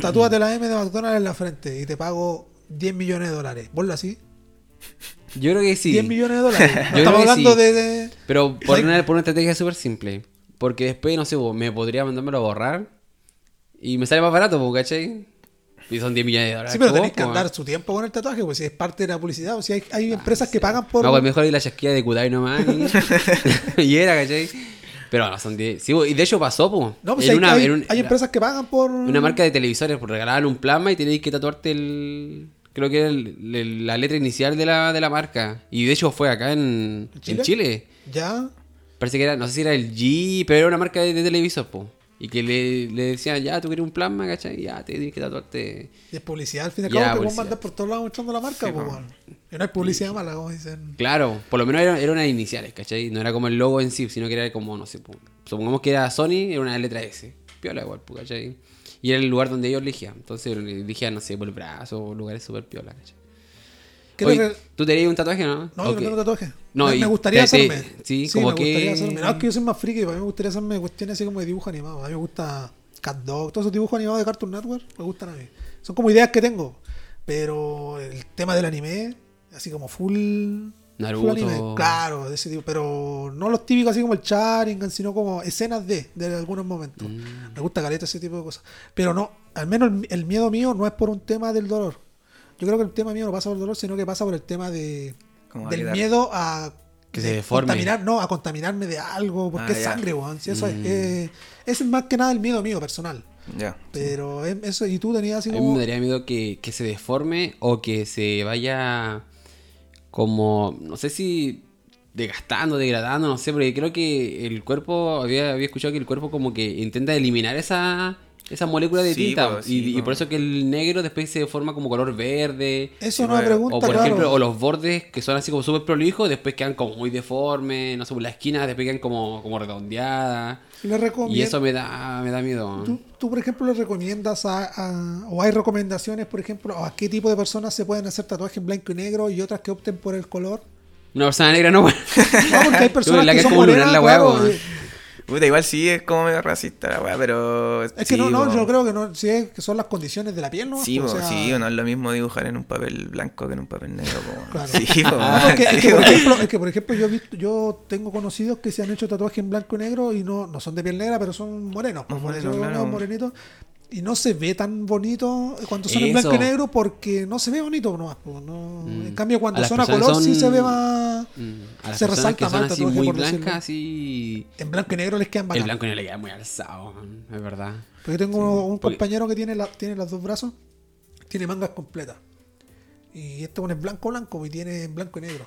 tatúate la M de McDonald's en la frente y te pago 10 millones de dólares. ¿Vos así? Yo creo que sí. 10 millones de dólares. [laughs] No Yo estamos hablando sí. de, de- Pero por una, por una estrategia súper simple. Porque después, no sé, me podría mandármelo a borrar. Y me sale más barato, po, ¿cachai? Y son 10 millones de dólares. Sí, pero tenés que andar su tiempo con el tatuaje, pues si es parte de la publicidad. O si hay, hay empresas que pagan por... No, pues mejor ir la chasquilla de Kudai nomás. Y, [laughs] [laughs] y era, ¿cachai? Pero no, son 10. Sí, y de hecho pasó, po. No, pues En hay, una, hay- en un- hay empresas que pagan por... Una marca de televisores, por regalaban un plasma y tenéis que tatuarte el. Creo que era el- el- la letra inicial de la, de la marca. Y de hecho fue acá en, en Chile? Chile. Ya. Parece que era, no sé si era el G, pero era una marca de, de televisor, po. Y que le, le decían, ya, tú quieres un plasma, ¿cachai? Ya, te tienes que tatuarte. Y es publicidad al fin y al cabo que vos mandas por todos lados mostrando la marca, Sí, po. weón. Y no hay publicidad mala, como dicen. Claro, por lo menos eran era unas iniciales, ¿cachai? No era como el logo en sí, sino que era como, no sé, po. supongamos que era Sony, era una letra S. Piola igual, po, ¿cachai? Y era el lugar donde ellos elegían. Entonces elegían, no sé, por el brazo, lugares súper piola, ¿cachai? ¿Qué Oye, te re- ¿Tú tenías un tatuaje, no? No, yo Ok. no tengo tatuaje. No, me, y me gustaría te- te- hacerme. sí, sí, como me gustaría que- hacerme. No, es que yo soy más friki, para mí me gustaría hacerme cuestiones así como de dibujo animado. A mí me gusta Cat Dog, todos esos dibujos animados de Cartoon Network me gustan a mí. Son como ideas que tengo. Pero el tema del anime, así como full. Naruto. anime. Claro, de ese tipo. Pero no los típicos así como el Sharingan, sino como escenas de, de algunos momentos. Mm. Me gusta caleta ese tipo de cosas. Pero no, al menos el, el miedo mío no es por un tema del dolor. Yo creo que el tema mío no pasa por el dolor, sino que pasa por el tema de Como del miedo a Que se de deforme. contaminar, no, a contaminarme de algo, porque Ah, es ya. sangre, weón. Si eso es, Mm. eh, ese es más que nada el miedo mío personal. Ya. Pero es- eso, y tú tenías así A mí me daría miedo que, que se deforme o que se vaya como, no sé si desgastando, degradando, no sé, porque creo que el cuerpo, había, había escuchado que el cuerpo como que intenta eliminar esa, esa molécula de Sí, tinta. po, sí, y, y po. por eso que el negro después se forma como color verde. Eso no me pregunta, O por claro. ejemplo, o los bordes que son así como súper prolijos, después quedan como muy deformes, no sé, por las esquinas después quedan como, como redondeadas. Y eso me da, me da miedo. ¿Tú, tú, por ejemplo, le recomiendas a, a- o hay recomendaciones, por ejemplo, a qué tipo de personas se pueden hacer tatuajes en blanco y negro y otras que opten por el color? Una persona negra no, bueno. [laughs] No, porque hay personas que que son como lunar morenas, claro, Puta, igual sí es como medio racista la weá, pero. Es que sí, no, no, yo creo que no, si es que son las condiciones de la piel, ¿no? Sí, O sea, sí, no es lo mismo dibujar en un papel blanco que en un papel negro. po. Claro. Sí, es, sí, que, por po. ejemplo, es que, por ejemplo, yo, yo tengo conocidos que se han hecho tatuajes en blanco y negro y no, no son de piel negra, pero son morenos. Pues, morenos, claro. morenitos. Y no se ve tan bonito cuando son en blanco y negro porque no se ve bonito nomás. pues, no. Mm. En cambio, cuando A son a color sí se ve más... Mm, A las Se resalta que son más así muy. En blanco y negro les quedan bacán. blanco no le queda muy alzado, es verdad. Porque tengo un porque- compañero que tiene, la, tiene los dos brazos, tiene mangas completas. Y este one es blanco blanco y tiene en blanco y negro.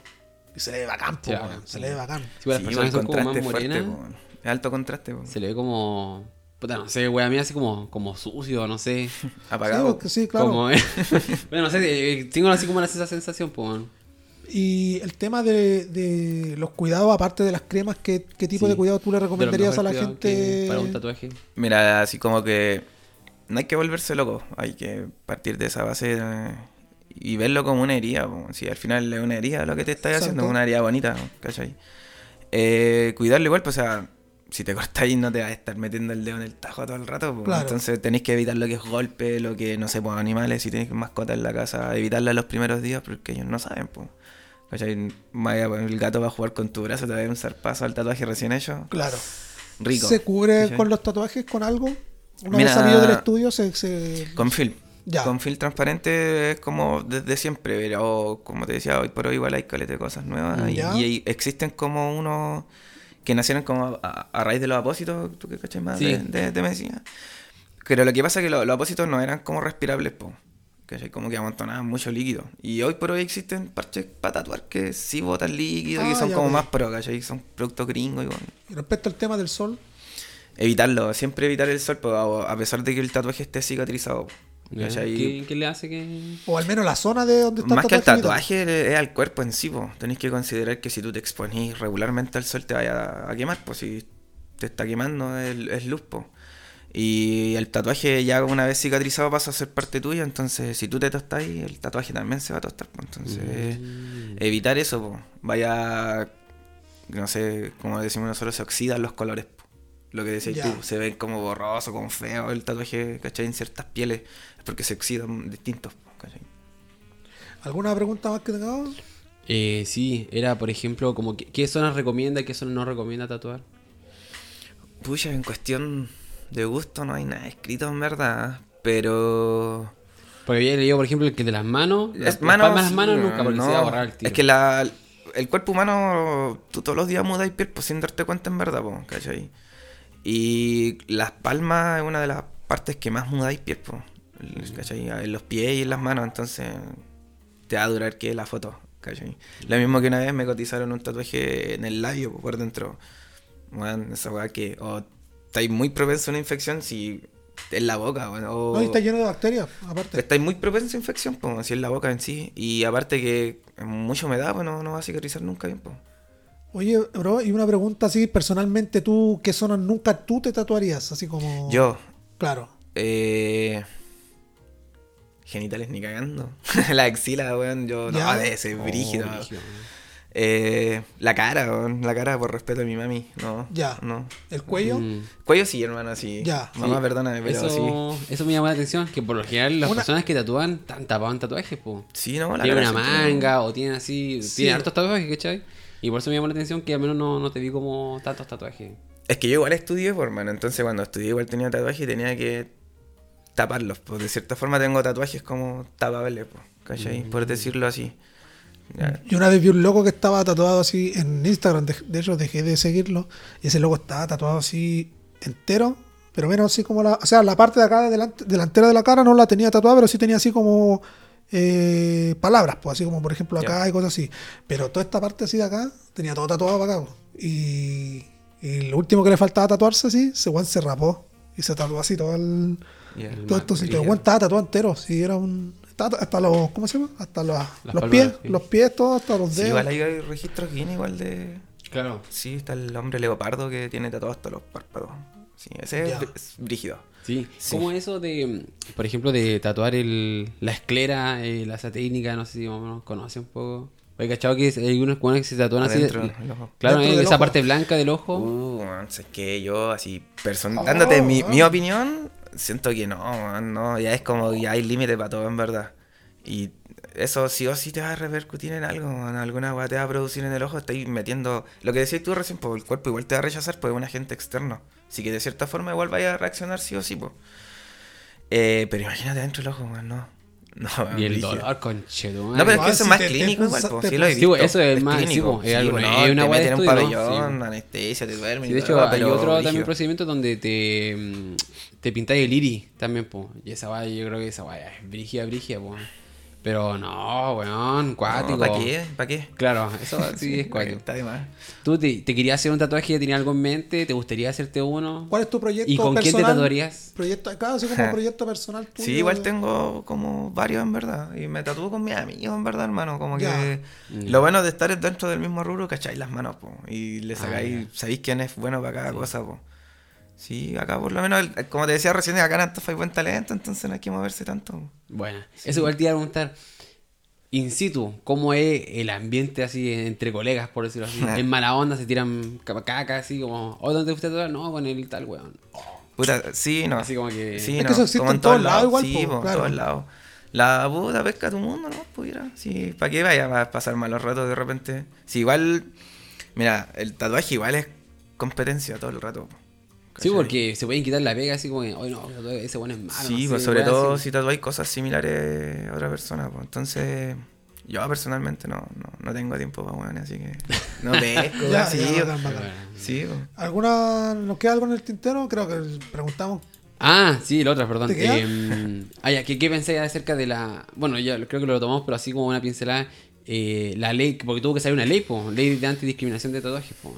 Y se le ve bacán, po, Sí, bacán, se sí. le ve bacán. Sí, pues las personas son como más contraste es fuerte, morenas, po. Es alto contraste, po. se le ve como. Puta, no sé, wea, a mí así como, como sucio, no sé. [laughs] Sí, Apagado. porque sí, claro. Como, eh. [laughs] [laughs] bueno, no sé, eh, tengo así como esa sensación, pues. Y el tema de, de los cuidados, aparte de las cremas, ¿qué, qué tipo Sí. de cuidado tú le recomendarías a la cuidados gente? Para un tatuaje. Mira, así como que no hay que volverse loco, hay que partir de esa base eh, y verlo como una herida. po. Si al final es una herida lo que te estás haciendo, Exacto. una herida bonita, ¿cachai? Eh, cuidarlo igual, pues, o sea, si te cortáis no te vas a estar metiendo el dedo en el tajo todo el rato. po. Claro. Entonces tenéis que evitar lo que es golpe, lo que, no sé, pues animales, si tenéis mascotas en la casa, evitarla los primeros días porque ellos no saben, pues. Vaya, pues, el gato va a jugar con tu brazo, te va a dar un zarpazo al tatuaje recién hecho. Claro. Rico. ¿Se cubre ¿cachai? con los tatuajes con algo? Una Mira- vez salido del estudio se... se- Con film. Ya. Con film transparente es como desde siempre, pero como te decía, hoy por hoy igual hay caleta de cosas nuevas. Y, y existen como unos que nacieron como a, a raíz de los apósitos, tú que cachai más Sí. de, de, de medicina. Pero lo que pasa es que los, los apósitos no eran como respirables, po. ¿cachai? Como que amontonaban mucho líquido. Y hoy por hoy existen parches para tatuar que sí botan líquido y Ah, son ya, como ok. más pro, ¿cachai? Son productos gringos y bueno. Y respecto al tema del sol, Evitarlo, siempre evitar el sol, po, a pesar de que el tatuaje esté cicatrizado. ¿Qué, qué le hace que.? o al menos la zona de donde está Más que el tatuaje, es al cuerpo en sí, po. Tenéis que considerar que si tú te exponís regularmente al sol te vaya a quemar, pues si te está quemando es, luz, po. Y el tatuaje ya una vez cicatrizado pasa a ser parte tuya, entonces si tú te tostas ahí, el tatuaje también se va a tostar, po. Entonces, Mm. evitar eso, po. Vaya, no sé, como decimos nosotros, se oxidan los colores, po. Lo que decías tú, se ven como borroso, como feo el tatuaje, ¿cachai? En ciertas pieles, es porque se oxidan distintos, ¿cachai? ¿Alguna pregunta más que tengamos? Eh, sí, era por ejemplo, como que- qué zonas recomienda y qué zonas no recomienda tatuar. Pucha, en cuestión de gusto no hay nada escrito en verdad, pero... Porque había leído, por ejemplo, el que de las manos. Es las manos, palmas de las manos sí, nunca, porque no. se iba a borrar el tiro. Es que la, el cuerpo humano, tú todos los días mudas piel pues, sin darte cuenta en verdad, po, ¿cachai? Y las palmas es una de las partes que más mudáis piel, po, ¿cachai? En los pies y en las manos, entonces te va a durar que la foto, ¿cachai? Lo mismo que una vez me cotizaron un tatuaje en el labio po, por dentro. Bueno, esa weá que o estáis muy propenso a una infección si en la boca, bueno, o No, y está lleno de bacterias, aparte. estáis muy propenso a infección, pues, así en la boca en sí. Y aparte que mucha humedad, pues no, no va a cicatrizar nunca bien, pues. Oye, bro, y una pregunta así, personalmente, ¿tú qué zonas nunca tú te tatuarías? Así como... Yo, Claro. eh, genitales ni cagando. [laughs] la axila, weón, yo Ya. no, de ese Oh, brígido. brígido. Eh, la cara, weón, la cara por respeto a mi mami, no. Ya. No. ¿El cuello? Mm. Cuello sí, hermano, sí. Ya. Mamá, Sí, perdóname, pero eso, sí. eso me llamó la atención, que por lo general las Una- personas que tatúan están tapados en tatuajes, po. Sí, no, la Tienen cara una manga o tienen así, Sí. tienen hartos tatuajes, ¿cachai? Y por eso me llamó la atención que al menos no, no te vi como tantos tatuajes. Es que yo igual estudié, pues, hermano. Entonces, cuando estudié, igual tenía tatuaje y tenía que taparlos. Pues de cierta forma tengo tatuajes como tapables, pues, ¿cachai? Por decirlo así. Ya. Yo una vez vi un loco que estaba tatuado así en Instagram, de, de hecho dejé de seguirlo, y ese loco estaba tatuado así entero, pero menos así como la, o sea, la parte de acá de delante, delantera de la cara no la tenía tatuada, pero sí tenía así como eh, palabras, pues así como por ejemplo acá y cosas así. Pero toda esta parte así de acá tenía todo tatuado para acá. Y, y lo último que le faltaba tatuarse así, ese weón se rapó y se tatuó así todo el, todo esto, sí, el- el weón estaba tatuado entero, sí, era un hasta los, ¿cómo se llama? Hasta los, los pies, sí. los pies, todos, hasta los Sí, dedos. igual hay registros Guinness igual de... Claro. Sí, está el hombre leopardo que tiene tatuado hasta los párpados. Sí, ese Ya. es brígido. Sí. Sí. ¿Cómo eso de, por ejemplo, de tatuar el, la esclera, eh, la esa técnica? No sé si menos conoce un poco. He cachado que hay unos que se tatúan así. De-. Claro, Dentro eh, del esa ojo. parte blanca del ojo. Uh, man, es que yo así, person Oh, dándote mi, oh. mi opinión, siento que no, man, no, ya es como, ya hay límite para todo en verdad. Y eso sí o sí te va a repercutir en algo, en alguna weá te va a producir en el ojo, estáis metiendo, lo que decías tú recién, pues el cuerpo igual te va a rechazar, pues es un agente externo. Así que de cierta forma igual vaya a reaccionar sí o sí, pues. Eh, pero imagínate dentro del ojo, man, no. [laughs] No, y el dolor, conchetumare. No, pero es que eso es si más te- te clínico igual, pues, te sí lo he Sí, eso es más- sí, clínico. es algo- es no, una te meten en un pabellón, Sí. anestesia, te duermen Sí, y de hecho, todo, hay otro también procedimiento donde te, mm, te pintáis el iris también, pues. Y esa vaya, yo creo que esa vaya es brígida, brígida, pues. Pero no, weón, cuático. ¿Para qué? ¿Para qué? Claro, eso [laughs] sí es cuático. Está de más. ¿Tú te, te querías hacer un tatuaje? ¿Tenías algo en mente? ¿Te gustaría hacerte uno? ¿Cuál es tu proyecto ¿Y con quién te tatuarías? Proyecto, claro, así como proyecto personal tuyo. Sí, igual tengo como varios en verdad. Y me tatúo con mis amigos en verdad, hermano. Como que Ya. lo bueno de estar es dentro del mismo rubro, ¿cacháis las manos, po? Y le Ah, sacáis, sabéis quién es bueno para cada cosa, po. Sí, acá por lo menos, el- como te decía recién, acá en Antofa hay buen talento, entonces no hay que moverse tanto. Bueno, eso igual te iba a preguntar. In situ, ¿cómo es el ambiente así entre colegas, por decirlo así? [laughs] En mala onda se tiran ca- caca así como, ¿oh, dónde te fuiste a? No, con el tal weón. Puta, sí, no. Así como que- Sí, Es no. que eso existe como en todos lados igual, Sí, claro. todos lados. La puta pesca tu mundo, ¿no? Pudiera. Sí, ¿para qué vaya a pasar malos ratos de repente? Sí, igual. Mira, el tatuaje igual es competencia todo el rato. Po. Sí, porque se pueden quitar la pega así como, oye, no, ese bueno es malo. Sí, no pues sé, sobre todo así. si tatuáis cosas similares a otra persona. Pues. Entonces, yo personalmente no, no, no tengo tiempo para weón, así que [laughs] no pesco. Ya, sí, ya, po. bacán. Bueno. sí, po. ¿Alguna, ¿Nos queda algo en el tintero? Creo que preguntamos. Ah, sí, la otra, perdón. Eh, ah, ya, ¿qué, ¿qué pensáis acerca de la... Bueno, ya creo que lo tomamos, pero así como una pincelada. eh, la ley, porque tuvo que salir una ley, pues, ley de antidiscriminación de tatuajes, pues.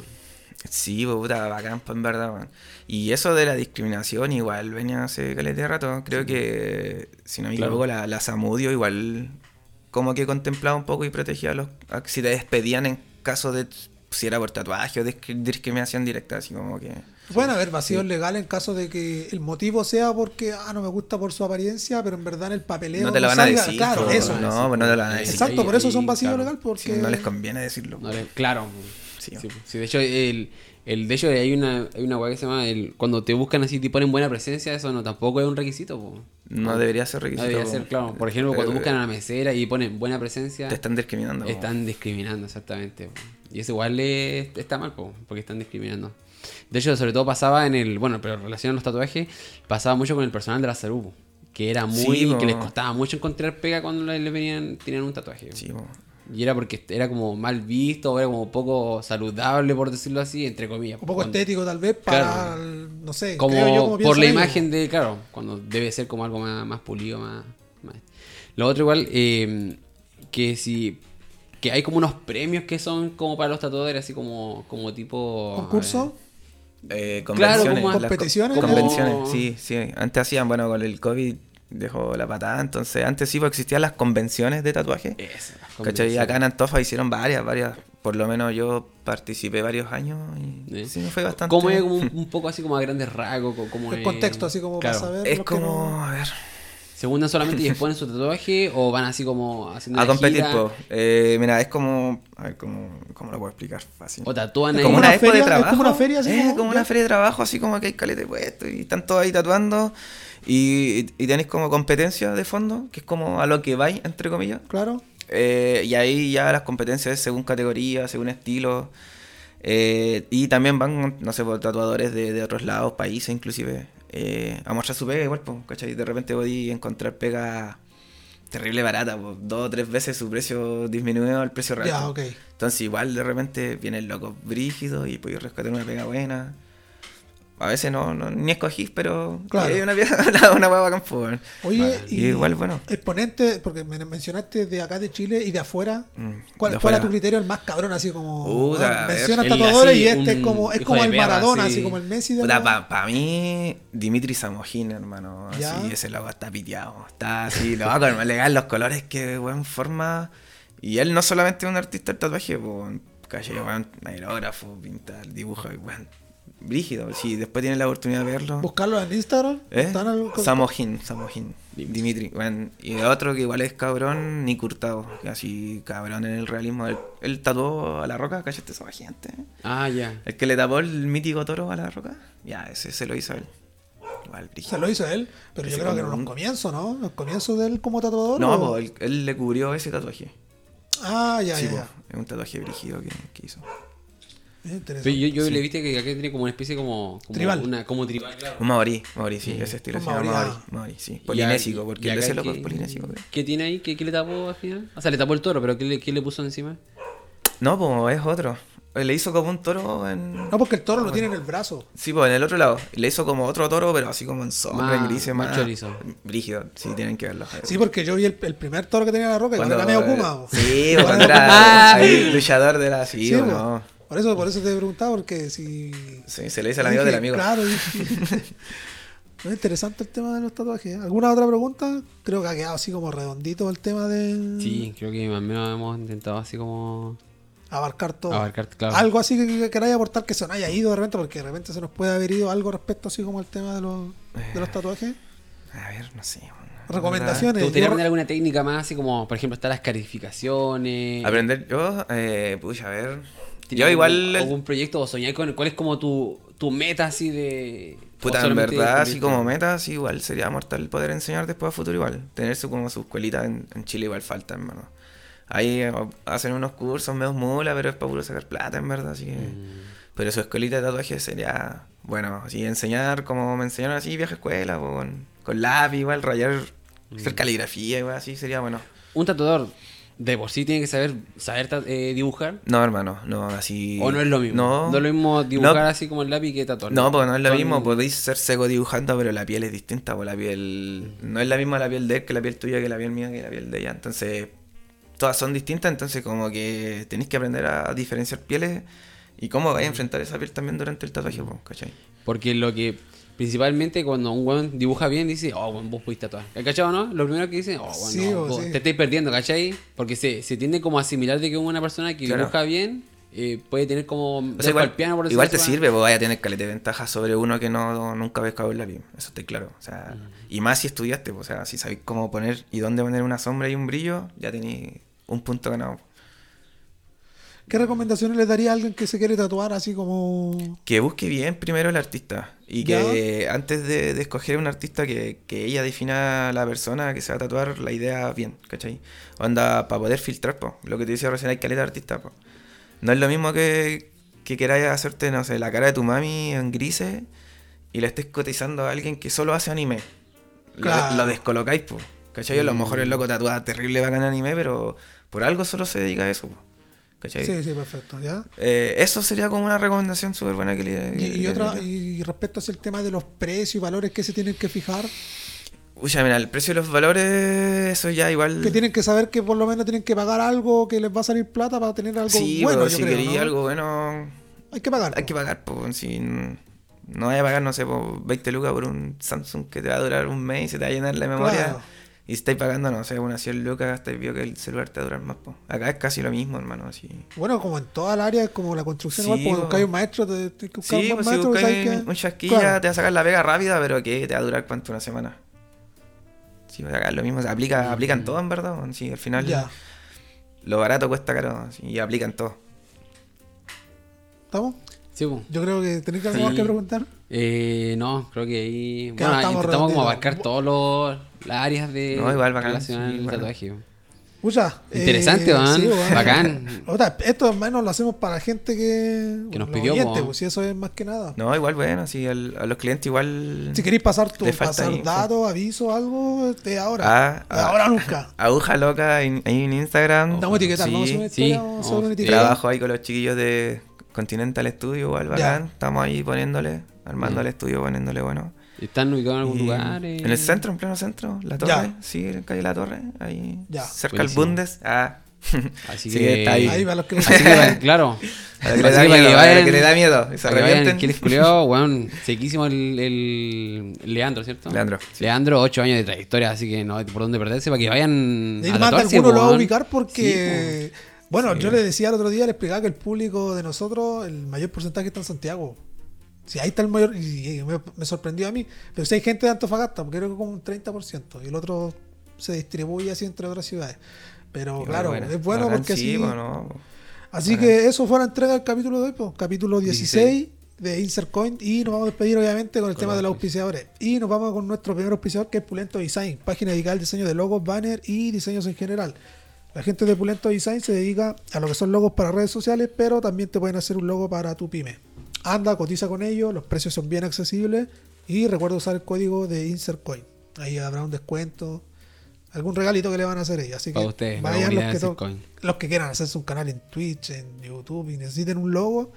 Sí, pues, puta, bacán, pues, en verdad, weón. Y eso de la discriminación igual venía hace caleta de rato. Creo que, si no me Claro. equivoco, la, la Samudio igual como que contemplaba un poco y protegía a los... a- si te despedían en caso de... si era por tatuaje o discri- discriminación directa, así como que... Pueden haber vacíos legales en caso de que el motivo sea porque ah, no me gusta por su apariencia, pero en verdad en el papeleo. No te lo van a salga. decir. Claro, eso. No, pues no te lo van a decir. Exacto, por eso son vacíos claro. legales, Sí, porque no les conviene decirlo. No claro. Sí. Sí, sí, de hecho, el, el, de hecho hay una, hay una weá que se llama, el, cuando te buscan así y te ponen buena presencia, eso no tampoco es un requisito, po. No debería ser No requisito. debería ser, claro. Por ejemplo, cuando Eh, buscan a la mesera y ponen buena presencia, Te están discriminando. po. están discriminando, exactamente. Y eso igual le- está mal, po, porque están discriminando. De hecho, sobre todo pasaba en el, bueno, pero relacionado a los tatuajes, pasaba mucho con el personal de la salud, que era muy, Sí, que les costaba mucho encontrar pega cuando le, le venían, tenían un tatuaje. Sí. Y era porque era como mal visto, o era como poco saludable, por decirlo así, entre comillas. un poco Cuando- estético tal vez para, Claro. el- no sé, como creo yo como por la imagen de, claro, cuando debe ser como algo más, más pulido, más, más- Lo otro igual, eh, que si... Que hay como unos premios que son como para los tatuadores, así como, como tipo... ¿Concurso? Eh, Claro, convenciones. como competiciones, como- Convenciones, sí, sí. Antes hacían, bueno, con el COVID dejó la patada, entonces antes sí pues, existían las convenciones de tatuaje. Esa, ¿Cachai? Acá en Antofa hicieron varias, varias. Por lo menos yo participé varios años y Eh. sí me fue bastante. ¿Cómo es como un, un poco así como a grandes rasgos? co- Como El es- contexto, así como Claro. para saber. Es que como, no- a ver, ¿Se solamente y [laughs] exponen su tatuaje o van así como haciendo a una competir, gira, po. Eh, mira, es como, a ver, ¿cómo, cómo lo puedo explicar fácil? O tatúan Es ahí? como una una expo feria- de es trabajo. como una feria, así Es como- una feria de trabajo, así como que hay calete puesto y están todos ahí tatuando. Y, y tenéis como competencia de fondo, que es como a lo que vais, entre comillas. Claro. Eh, y ahí ya las competencias es según categoría, según estilo. Eh, y también van, no sé, por tatuadores de, de otros lados, países inclusive. Eh, a mostrar su pega igual, pues, ¿cachai? De repente podí encontrar pega terrible barata, pues, dos o tres veces su precio disminuido al precio real. Entonces igual de repente viene el loco brígido y puedes rescatar una pega buena. A veces no, no ni escogís, pero Claro. es una, pega- una, [laughs] una hueá bacán, pues. Oye, Y igual, bueno. Exponente, porque me mencionaste de acá de Chile y de afuera. Mm, ¿Cuál, de cuál es tu criterio el más cabrón? Así como. Bueno, a ver, mencionas tatuadores y este es como, es como el perra, Maradona, así. así como el Messi de Puta, para mí, Dimitri Samogin, hermano. Ya. Así, ese loco está piteado. Está así, loco, hermano, [laughs] legal, los colores que, weón, forma. Y él no solamente es un artista del tatuaje, pues, calle, weón, aerógrafo, pintar, dibujo, weón, brígido. Si después tiene la oportunidad de verlo. Buscarlo en Instagram. ¿Eh? ¿Están al- Samogin, Samogin. Dimitri. weón. Y el otro que igual es cabrón, Nick Hurtado. que Así, cabrón en el realismo. Él, él tatuó a la roca, cachaste esa gente. Ah, ya. El que le tapó el mítico toro a la roca. Ya, ese se lo hizo él. Igual, Se lo hizo él, pero Ese yo creo que en como los un- comienzos, ¿no? Los comienzos de él como tatuador. No, o- po, él, él le cubrió ese tatuaje. Ah, ya, sí, ya, po, ya. es un tatuaje brígido que, que hizo. Es interesante. Pero yo, yo le viste que acá tiene como una especie como, como Tribal. Una, como tribal, claro. Un maorí, maorí, sí, ese estilo Un se llama maorí, maorí, ah. maorí, sí. Polinésico, porque el de ese loco ¿qué- es polinésico. creo. ¿Qué tiene ahí? ¿Qué, qué le tapó al final? O sea, le tapó el toro, pero ¿qué le, qué le puso encima? No, pues es otro. Le hizo como un toro en... No, porque el toro lo tiene en el brazo. Sí, pues en el otro lado. Le hizo como otro toro, pero así como en sombra, Más- en grises, más chorizo. Brígido, sí, tienen que verlo. Sí, porque yo vi el, el primer toro que tenía la roca y cuando era medio Kuma. po. Sí, pues, cuando era ahí, luchador de la... Sí, no. Por eso, por eso te he preguntado, porque si. Sí, se le dice al amigo Dije, del amigo. Claro, [laughs] es interesante el tema de los tatuajes. ¿eh? ¿Alguna otra pregunta? Creo que ha quedado así como redondito el tema de Sí, creo que más o menos hemos intentado así como abarcar todo. abarcar, claro. Algo así que, que queráis aportar que se nos haya ido de repente, porque de repente se nos puede haber ido algo respecto así como al tema de los, de los tatuajes. A ver, no sé. Recomendaciones. ¿Te gustaría aprender alguna técnica más? Así como, por ejemplo, están las calificaciones. Aprender yo, eh, pucha, a ver. ¿Tienes Yo algún- igual... ¿Algún proyecto o soñar con cuál es como tu, tu meta así de. Puta, en verdad, así como meta, sí, igual sería mortal poder enseñar después a futuro igual. Tener su, como su escuelita en, en Chile igual falta, hermano. Ahí eh, hacen unos cursos medio mula, pero es para puro sacar plata, en verdad, así que... Mm. Pero su escuelita de tatuaje sería, bueno, así enseñar como me enseñaron así vieja escuela, po, con, con lápiz igual, rayar, Mm. hacer caligrafía igual, así sería bueno. Un tatuador de por sí tiene que saber saber eh, dibujar. No, hermano, no, así... O no es lo mismo. No, No, es lo mismo dibujar No. así como el lápiz que tatuar. No, pues no es lo mismo, podéis ser seco dibujando, pero la piel es distinta, pues la piel no es la misma la piel de él que la piel tuya, que la piel mía, que la piel de ella. Entonces, todas son distintas, entonces como que tenéis que aprender a diferenciar pieles y cómo vais a enfrentar esa piel también durante el tatuaje, pues, ¿cachai? Porque lo que principalmente cuando un weón dibuja bien dice, oh, weón, vos pudiste tatuar. ¿Cachai o no? Lo primero que dice, oh, weón, Sí, no, vos sí. te estáis perdiendo, ¿cachai? Porque se, se tiende como a asimilar de que una persona que Claro. dibuja bien eh, puede tener como O sea, dejo igual al piano, por igual te sirve, pues vaya a tener caleta de ventajas sobre uno que no nunca ves en la piel, eso estoy claro. O sea, y más si estudiaste, pues, o sea, si sabéis cómo poner y dónde poner una sombra y un brillo, ya tenéis un punto ganado. ¿Qué recomendaciones le daría a alguien que se quiere tatuar así como. Que busque bien primero el artista. Y que antes de, de escoger un artista, que, que ella defina la persona que se va a tatuar la idea bien, ¿cachai? Onda, para poder filtrar, po. Lo que te decía recién, hay caleta de artista, po. No es lo mismo que, que queráis hacerte, no sé, la cara de tu mami en grises y le estés cotizando a alguien que solo hace anime. Lo- Claro. Lo, descolocáis, po. ¿Cachai? A lo mejor el loco tatúa terrible bacán anime, pero por algo solo se dedica a eso, po. ¿Cachai? Sí, sí, perfecto. ¿ya? Eh, eso sería como una recomendación súper buena que le... Y, que y le otra, y respecto a ese tema de los precios y valores que se tienen que fijar, Uy, ya, mira, el precio de los valores, eso ya igual... que tienen que saber que por lo menos tienen que pagar algo que les va a salir plata para tener algo sí, bueno. pero yo si creo, queréis ¿no? algo bueno, Hay que pagar. hay po. que pagar, pues, si no vaya a pagar, no sé, por 20 lucas por un Samsung que te va a durar un mes y se te va a llenar la memoria. Claro. Y estáis pagando, no sé, unas 100 lucas, estáis vio que el celular te va a durar más, pues. Acá es casi lo mismo, hermano, así. Bueno, como en toda el área, como la construcción, Sí, igual, porque po. buscáis un maestro, te, te que buscar Sí, un pues si maestro, que buscáis que- un chasquilla, Claro. te va a sacar la pega rápida, pero que te va a durar cuánto, una semana. Sí, pues acá es lo mismo, se aplica, aplican todo en verdad, sí, al final Ya. lo barato cuesta caro, sí, y aplican todo. ¿Estamos? Sí, po. Yo creo que tenéis algo Sí. más que preguntar. Eh, no, creo que ahí. Bueno, estamos intentamos como abarcar todas las áreas de No, igual bacán, relacionadas sí, al bueno. tatuaje. Pucha, Interesante, eh, sí. Bacán. Otra, esto al menos lo hacemos para gente que, Que nos los pidió, oyentes, pues, si eso es más que nada. No, igual bueno, sí, al- a los clientes igual... Si queréis pasar tu pasar datos, aviso, algo, de ahora. Ah, de ah. ahora nunca. [laughs] Aguja loca en, ahí en Instagram. Etiquetar, Sí, una sí. Oh. Trabajo ahí con los chiquillos de Continental Studio, igual bacán. Estamos ahí poniéndole, armando Mm. el estudio, poniéndole bueno. ¿Están ubicados en algún Y lugar? eh? En el centro, en pleno centro, la torre. Ya. Sí, en calle La Torre, ahí Ya. cerca Buenísimo. al Bundes. Ah. [laughs] Así Sí, que. está ahí. Ahí para los que Así que, claro. [laughs] A la que le Así da miedo, que vayan- le da miedo. Y se. ¿quién culió? [laughs] Weón, sequísimo el, el Leandro, ¿cierto? Leandro, sí. Leandro, ocho años de trayectoria, así que no hay por dónde perderse para que vayan Y a más de alguno lo va a ubicar Sí, porque. bueno, yo le decía el otro día, le explicaba que el público de nosotros, el mayor porcentaje está en Santiago. Si ahí está el mayor, y me, me sorprendió a mí. Pero si hay gente de Antofagasta, porque creo que como un 30%, y el otro se distribuye así entre otras ciudades. Pero claro, es bueno porque sí, así. bueno. Así que eso fue la entrega del capítulo de hoy, pues, capítulo 16, de Insert Coin. Y nos vamos a despedir, obviamente, con el Con tema de los auspiciadores. Y nos vamos con nuestro primer auspiciador, que es Pulento Design, página dedicada al diseño de logos, banner y diseños en general. La gente de Pulento Design se dedica a lo que son logos para redes sociales, pero también te pueden hacer un logo para tu pyme. Anda, cotiza con ellos, los precios son bien accesibles y recuerda usar el código de Insert Coin. Ahí habrá un descuento, algún regalito que le van a hacer ellos. Así que ustedes, vayan los que, los quieran hacerse un canal en Twitch, en YouTube y necesiten un logo.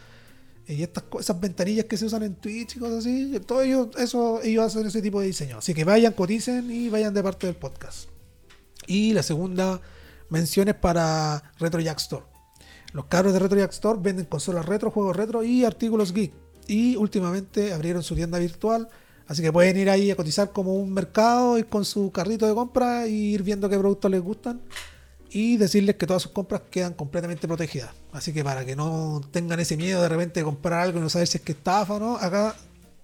Y estas esas ventanillas que se usan en Twitch y cosas así, todo ellos, eso, ellos hacen ese tipo de diseño. Así que vayan, coticen y vayan de parte del podcast. Y la segunda mención es para Retro Jack Store. Los cabros de Retro Jack Store venden consolas retro, juegos retro y artículos geek. Y últimamente abrieron su tienda virtual. Así que pueden ir ahí a cotizar como un mercado, ir con su carrito de compra y ir viendo qué productos les gustan. Y decirles que todas sus compras quedan completamente protegidas. Así que para que no tengan ese miedo de repente de comprar algo y no saber si es que estafa o no, acá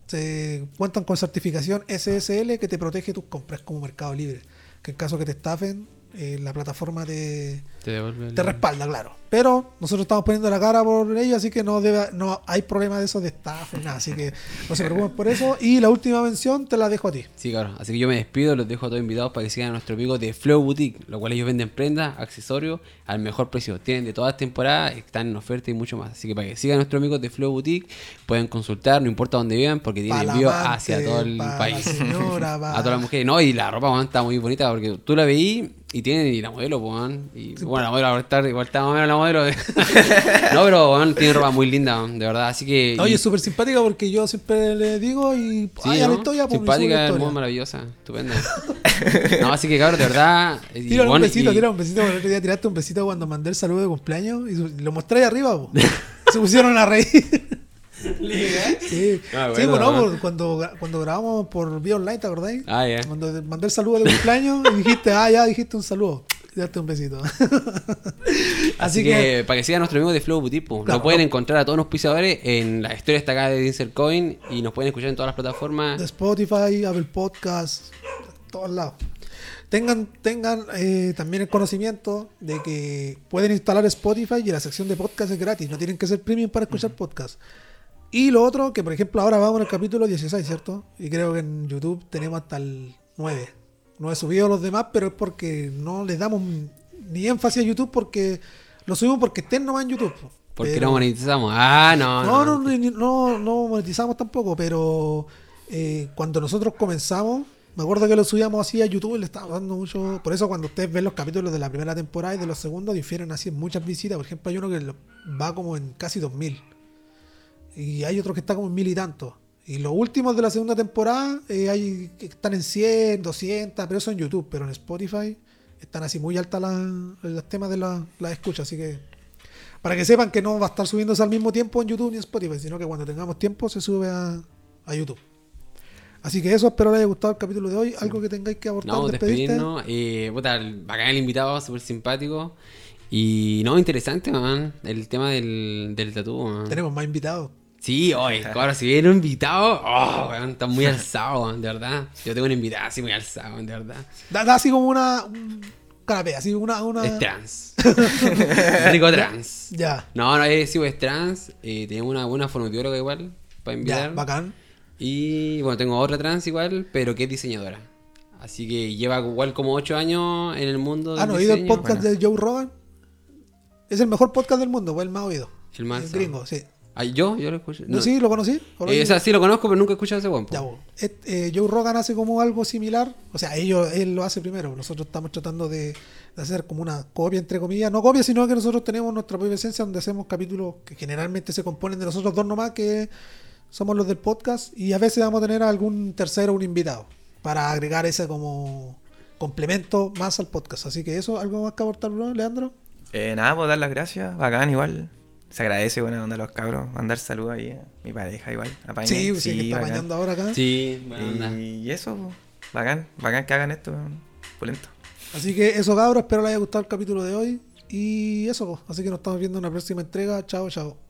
se cuentan con certificación SSL que te protege tus compras como Mercado Libre. Que en caso que te estafen, eh, la plataforma te, Te el- te respalda, claro. Pero nosotros estamos poniendo la cara por ello, así que no debe, no hay problema de eso de estafa ni nada. Así que no se preocupen por eso. Y la última mención te la dejo a ti. Sí, claro. Así que yo me despido, los dejo a todos invitados para que sigan a nuestro amigo de Flow Boutique, lo cual ellos venden prendas, accesorios al mejor precio. Tienen de todas las temporadas, están en oferta y mucho más. Así que para que sigan a nuestros amigos de Flow Boutique, pueden consultar, no importa dónde vivan, porque tienen envío amante, hacia todo el pa' país. la señora, [laughs] a todas las mujeres. No, y la ropa, está muy bonita porque tú la veí y tienen y la modelo, weón. Y bueno, la modelo ahora está, igual está más o menos la modelo. de- [laughs] no, pero weón, tiene ropa muy linda, de verdad. Así que. Oye, es súper simpática porque yo siempre le digo y Sí, ay, a la ¿no? historia, Simpática, historia. muy maravillosa, estupenda. [laughs] no, así que cabrón, de verdad. Tira un besito, y- tira un besito. El otro día tiraste un besito cuando mandé el saludo de cumpleaños y lo mostré ahí arriba. [laughs] Se pusieron a reír. [laughs] sí, Ah, sí bueno, bueno, bueno. por- cuando, cuando grabamos por vía online, ¿te acordáis? Ah, ya. Cuando mandé el saludo de cumpleaños y dijiste, ah, ya dijiste un saludo. Date un besito. [laughs] Así, Así que, para que sigan nuestro amigo de Flow Boutique, Claro, lo pueden no. encontrar a todos los pisadores en la historia está acá de Insert Coin y nos pueden escuchar en todas las plataformas. de Spotify, Apple Podcast, todos lados. Tengan, tengan eh, también el conocimiento de que pueden instalar Spotify y la sección de podcast es gratis, no tienen que ser premium para escuchar podcast. Y lo otro, que por ejemplo ahora vamos en el capítulo 16, ¿cierto? Y creo que en YouTube tenemos hasta el 9. No he subido los demás, pero es porque no le damos ni énfasis a YouTube porque lo subimos porque estén nomás en YouTube. Porque Pero- no monetizamos. Ah, no. no, No, no, no, no monetizamos tampoco, pero eh, cuando nosotros comenzamos, me acuerdo que lo subíamos así a YouTube y le estábamos dando mucho. Por eso, cuando ustedes ven los capítulos de la primera temporada y de los segundos, difieren así en muchas visitas. Por ejemplo, hay uno que va como en casi 2000 y hay otro que está como en mil y tantos. Y los últimos de la segunda temporada eh, hay están en 100, 200, pero eso en YouTube, pero en Spotify están así muy altas las- los temas de la, la escucha, así que para que sepan que no va a estar subiéndose al mismo tiempo en YouTube ni en Spotify, sino que cuando tengamos tiempo se sube a, a YouTube. Así que eso, espero les haya gustado el capítulo de hoy. Algo que tengáis que aportar, no despedirnos. Eh, puta, bacán el invitado, súper simpático. Y no, interesante, man. El tema del, del man. Tenemos más invitados. Sí, oye, [laughs] ahora si viene un invitado, oh, weón, está muy alzado, weón, de verdad. Yo tengo un invitado así muy alzado, weón, de verdad. Da, da así como una un canapé, así una, una Es trans. [laughs] Rico trans. ya, No, no, es, sí, pues, es trans. Eh, tenemos una buena fonoaudióloga igual para ya, invitar. bacán. Y bueno, tengo otra trans igual, pero que es diseñadora. Así que lleva igual como 8 años en el mundo del ¿Han oído el diseño. podcast de Joe Rogan? Es el mejor podcast del mundo, fue el más oído. El más- gringo, sí. ¿Yo? Yo lo escucho. ¿No, sí? ¿Lo conocí? ¿O lo Eh, o sea, sí lo conozco, pero nunca he escuchado ese weón. po. Ya, eh, Joe Rogan hace como algo similar. O sea, ellos, él lo hace primero. Nosotros estamos tratando de, de hacer como una copia, entre comillas. No copia, sino que nosotros tenemos nuestra propia esencia donde hacemos capítulos que generalmente se componen de nosotros dos nomás, que somos los del podcast. Y a veces vamos a tener a algún tercero, un invitado, para agregar ese como complemento más al podcast. Así que eso, ¿algo más que aportar, bro, Leandro? Eh, nada, pues dar las gracias, bacán igual. Se agradece, buena onda a los cabros. Mandar saludos ahí a mi pareja igual. apañe. Sí, sí, que está bañando ahora acá. Sí, buena onda. Y eso, pues, bacán, bacán que hagan esto, pulento. Así que eso, cabros. Espero les haya gustado el capítulo de hoy. Y eso, pues. así que nos estamos viendo en la próxima entrega. Chao, chao.